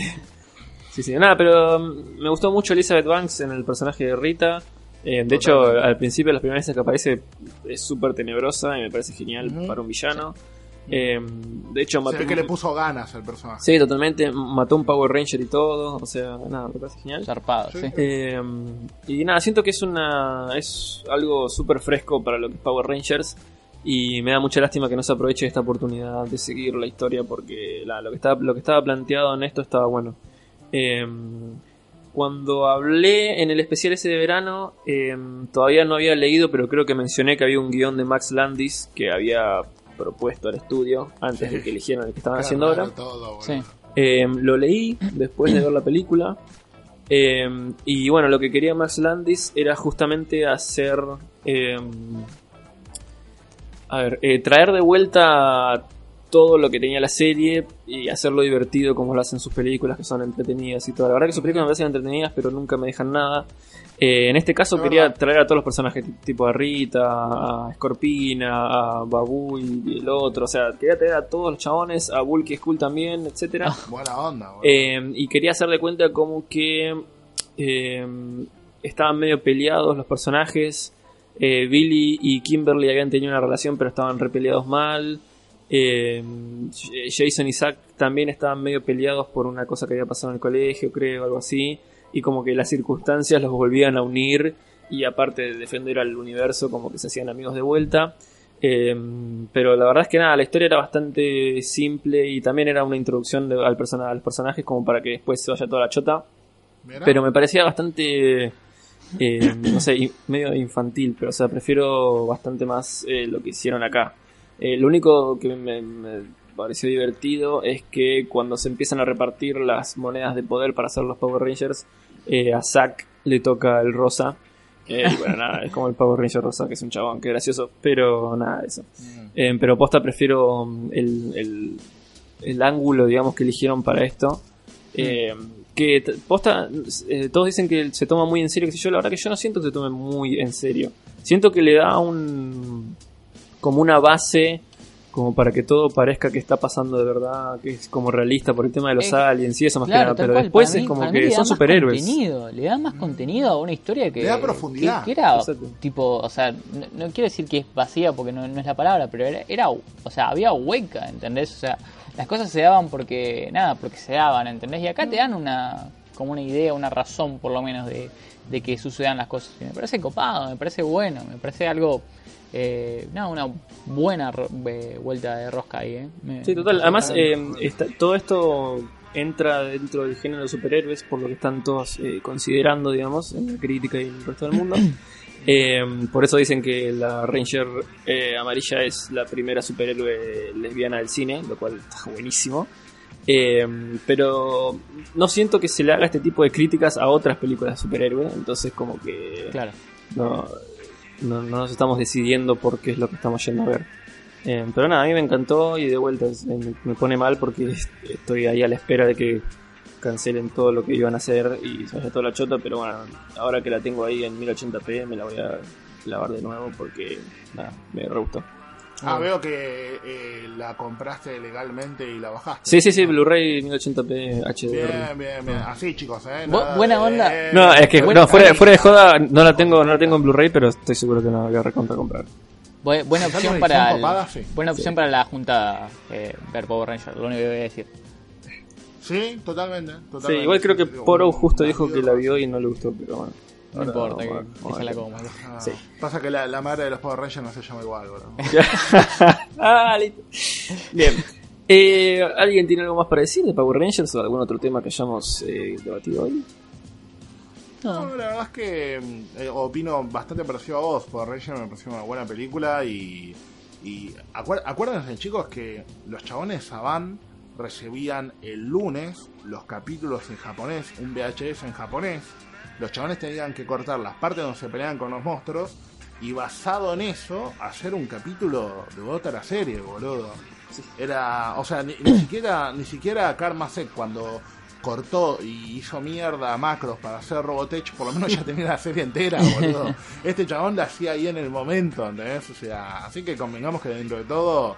Sí, sí. Nada, pero um, me gustó mucho Elizabeth Banks en el personaje de Rita. Eh, de hecho, al principio, las primeras veces que aparece, es súper tenebrosa y me parece genial para un villano. Eh, de hecho, Se mató ve que un- le puso ganas al personaje. Sí, totalmente. Mató un Power Ranger y todo. O sea, nada, me parece genial. Zarpado, Sí. sí. Eh, y nada, siento que es una es algo súper fresco para lo que es Power Rangers. Y me da mucha lástima que no se aproveche esta oportunidad de seguir la historia porque la- lo, que estaba, lo que estaba planteado en esto estaba bueno. Eh, cuando hablé en el especial ese de verano, eh, todavía no había leído, pero creo que mencioné que había un guion de Max Landis que había propuesto al estudio antes Sí. de que eligieran el que estaban haciendo ahora. todo. Sí. Eh, lo leí después de ver la película. Eh, y bueno, lo que quería Max Landis era justamente hacer. eh, a ver, eh, traer de vuelta todo lo que tenía la serie y hacerlo divertido como lo hacen sus películas, que son entretenidas y todo. La verdad que sus películas me parecen entretenidas, pero nunca me dejan nada. Eh, en este caso quería traer a todos los personajes, ti- tipo a Rita, a Scorpina, a Babu y el otro. O sea, quería traer a todos los chabones, a Bulky Skull también, etcétera. Buena onda, boludo. Eh, y quería hacer de cuenta como que eh, estaban medio peleados los personajes. Eh, Billy y Kimberly habían tenido una relación pero estaban repeleados mal. Eh, Jason y Zack también estaban medio peleados por una cosa que había pasado en el colegio, creo, algo así. Y como que las circunstancias los volvían a unir y aparte de defender al universo como que se hacían amigos de vuelta. Eh, pero la verdad es que nada, la historia era bastante simple y también era una introducción de- al persona, a los personajes como para que después se vaya toda la chota. Pero me parecía bastante, eh, no sé, medio infantil, pero o sea, prefiero bastante más eh, lo que hicieron acá. Eh, lo único que me, me pareció divertido es que cuando se empiezan a repartir las monedas de poder para hacer los Power Rangers, eh, a Zack le toca el rosa. Eh, bueno, nada, es como el Power Ranger rosa, que es un chabón, que gracioso, pero nada, eso. Mm. Eh, pero posta prefiero mm, el, el, el ángulo, digamos, que eligieron para esto. Eh, que posta, todos dicen que se toma muy en serio, que yo, la verdad que yo no siento que se tome muy en serio. Siento que le da un como una base como para que todo parezca que está pasando de verdad, que es como realista por el tema de los Eh, aliens y eso más que nada, pero cual. después es como que son superhéroes. Contenido, le da más contenido a una historia que. Le da profundidad. Que, que era, Exacto. tipo, o sea, no, no quiero decir que es vacía porque no, no es la palabra, pero era, era, o sea, había hueca, ¿entendés? O sea, las cosas se daban porque, nada, porque se daban, ¿entendés? Y acá te dan una, como una idea, una razón por lo menos de, de que sucedan las cosas. Y me parece copado, me parece bueno, me parece algo. Eh, nada, una buena eh, vuelta de rosca ahí, ¿eh? Me- Sí, total. Además, eh, está- todo esto entra dentro del género de superhéroes, por lo que están todos eh, considerando, digamos, en la crítica y en el resto del mundo. Eh, por eso dicen que la Ranger eh, amarilla es la primera superhéroe lesbiana del cine, lo cual está buenísimo. Eh, pero no siento que se le haga este tipo de críticas a otras películas de superhéroes, entonces como que Claro. no, no, no nos estamos decidiendo por qué es lo que estamos yendo a ver. Eh, pero nada, a mí me encantó y de vuelta es- me, pone mal porque estoy ahí a la espera de que cancelen todo lo que iban a hacer y se vaya toda la chota, pero bueno, ahora que la tengo ahí en 1080p me la voy a clavar de nuevo porque nada, me re. Ah, veo que eh, la compraste legalmente y la bajaste. Sí, sí, sí, Blu-ray 1080p HDR. Bien, bien, bien. Así, chicos, ¿eh? Nada buena de- onda. No, es que no, fuera, fuera de joda, no la tengo, no la tengo en Blu-ray, pero estoy seguro que no la voy a recontra comprar. Bu- buena opción para edición el- copada, sí. buena opción para la junta eh, ver Power Ranger, lo único que voy a decir. Sí, totalmente. Sí, totalmente. igual creo que Sí, sí, Poro justo dijo que la vio y no le gustó, pero bueno. No importa, que ver, vamos a déjala ver. como. Ah, Sí. Pasa que la, la madre de los Power Rangers no se llama igual, bro. ah, listo. Bien. Eh, ¿Alguien tiene algo más para decir de Power Rangers o algún otro tema que hayamos eh, debatido hoy? No, la verdad es que mm, eh, opino bastante parecido a vos. Power Rangers me pareció una buena película y. y acuer- acuérdense, chicos, que los chabones Saban recibían el lunes los capítulos en japonés, un VHS en japonés. Los chabones tenían que cortar las partes donde se peleaban con los monstruos y basado en eso hacer un capítulo de otra serie, boludo. Era, o sea, ni, ni siquiera ni siquiera Karmasek cuando cortó y hizo mierda a Macros para hacer Robotech, por lo menos ya tenía la serie entera, boludo. Este chabón la hacía ahí en el momento, ¿entendés? O sea, así que convengamos que dentro de todo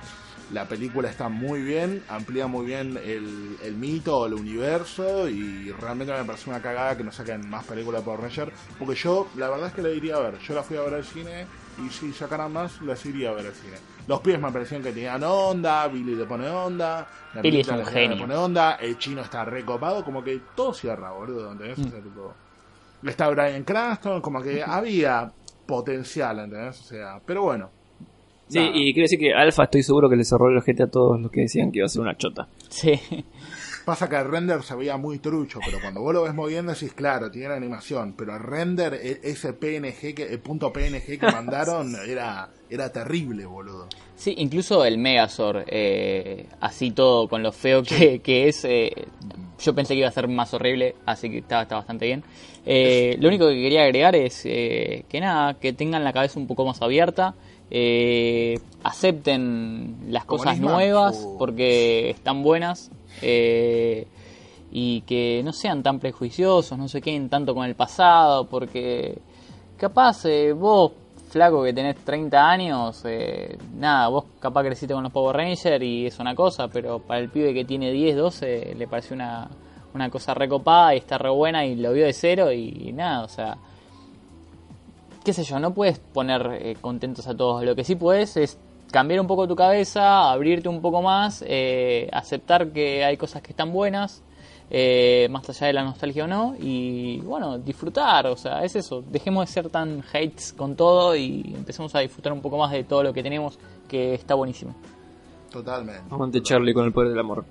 la película está muy bien, amplía muy bien el, el mito, el universo y realmente me parece una cagada que no saquen más películas por Ranger, porque yo la verdad es que la iría a ver, yo la fui a ver al cine y si sacaran más las iría a ver al cine. Los pies me parecían que tenían onda, Billy le pone onda, la Billy es un le- le genio. pone onda, el chino está recopado, como que todo cierra, boludo, ¿entendés? O sea, tipo, está Brian Cranston, como que había potencial, ¿entendés? O sea, pero bueno. Sí, y quiero decir que Alpha estoy seguro que le cerró el ojete a todos los que decían que iba a ser una chota. Sí. Pasa que el render se veía muy trucho, pero cuando vos lo ves moviendo decís, claro, tiene animación, pero el render, e- ese PNG, que, el punto PNG que mandaron, era, era terrible, boludo. Sí, incluso el Megazord, eh, así todo con lo feo que, que es, eh, yo pensé que iba a ser más horrible, así que está, está bastante bien. Eh, lo único que quería agregar es eh, que nada, que tengan la cabeza un poco más abierta, eh, acepten las cosas nuevas porque están buenas eh, y que no sean tan prejuiciosos, no se queden tanto con el pasado, porque capaz eh, vos, flaco que tenés 30 años, eh, nada, vos capaz creciste con los Power Rangers y es una cosa, pero para el pibe que tiene 10, 12 le pareció una, una cosa recopada y está re buena y lo vio de cero y, nada, o sea, qué sé yo, no puedes poner eh, contentos a todos, lo que sí puedes es cambiar un poco tu cabeza, abrirte un poco más, eh, aceptar que hay cosas que están buenas, eh, más allá de la nostalgia o no, y bueno, disfrutar, o sea, es eso, dejemos de ser tan hates con todo y empecemos a disfrutar un poco más de todo lo que tenemos, que está buenísimo. Totalmente. Aguante Charlie con el poder del amor.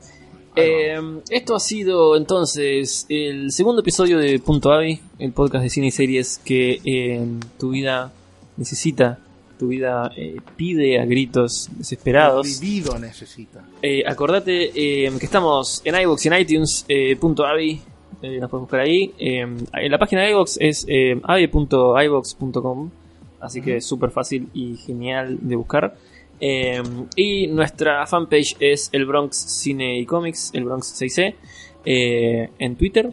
Eh, esto ha sido entonces el segundo episodio de Punto Avi, el podcast de cine y series que eh, tu vida necesita, tu vida eh, pide a gritos desesperados. Vivido necesita. Eh, acordate que estamos en iVoox y en iTunes, eh, punto avi, nos puedes buscar ahí. En la página de iVoox es eh, avi.ivox.com, así que es súper fácil y genial de buscar. Eh, y nuestra fanpage es el Bronx Cine y Comics, el Bronx 6C, eh, en Twitter.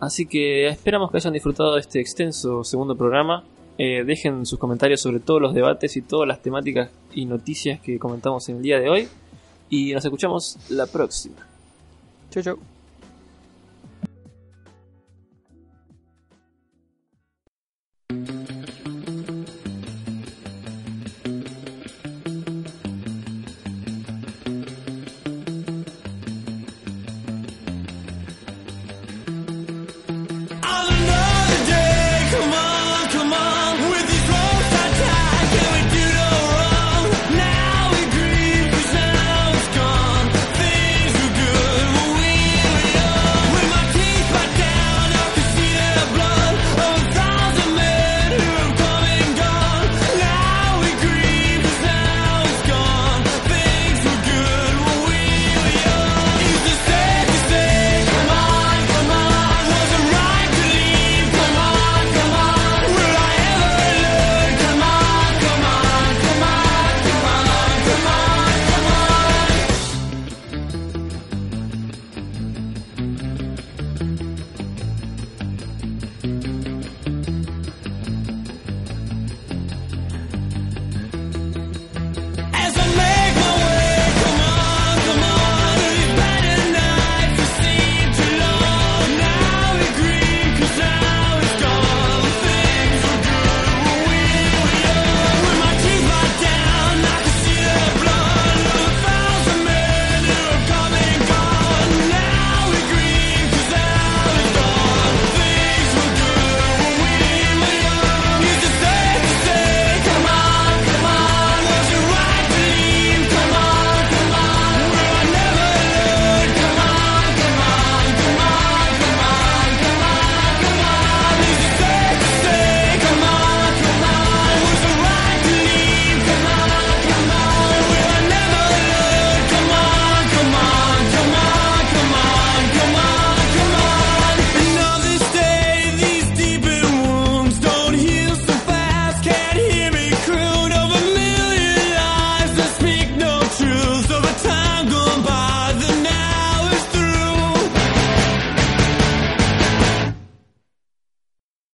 Así que esperamos que hayan disfrutado de este extenso segundo programa. Eh, dejen sus comentarios sobre todos los debates y todas las temáticas y noticias que comentamos en el día de hoy. Y nos escuchamos la próxima. Chau, chau.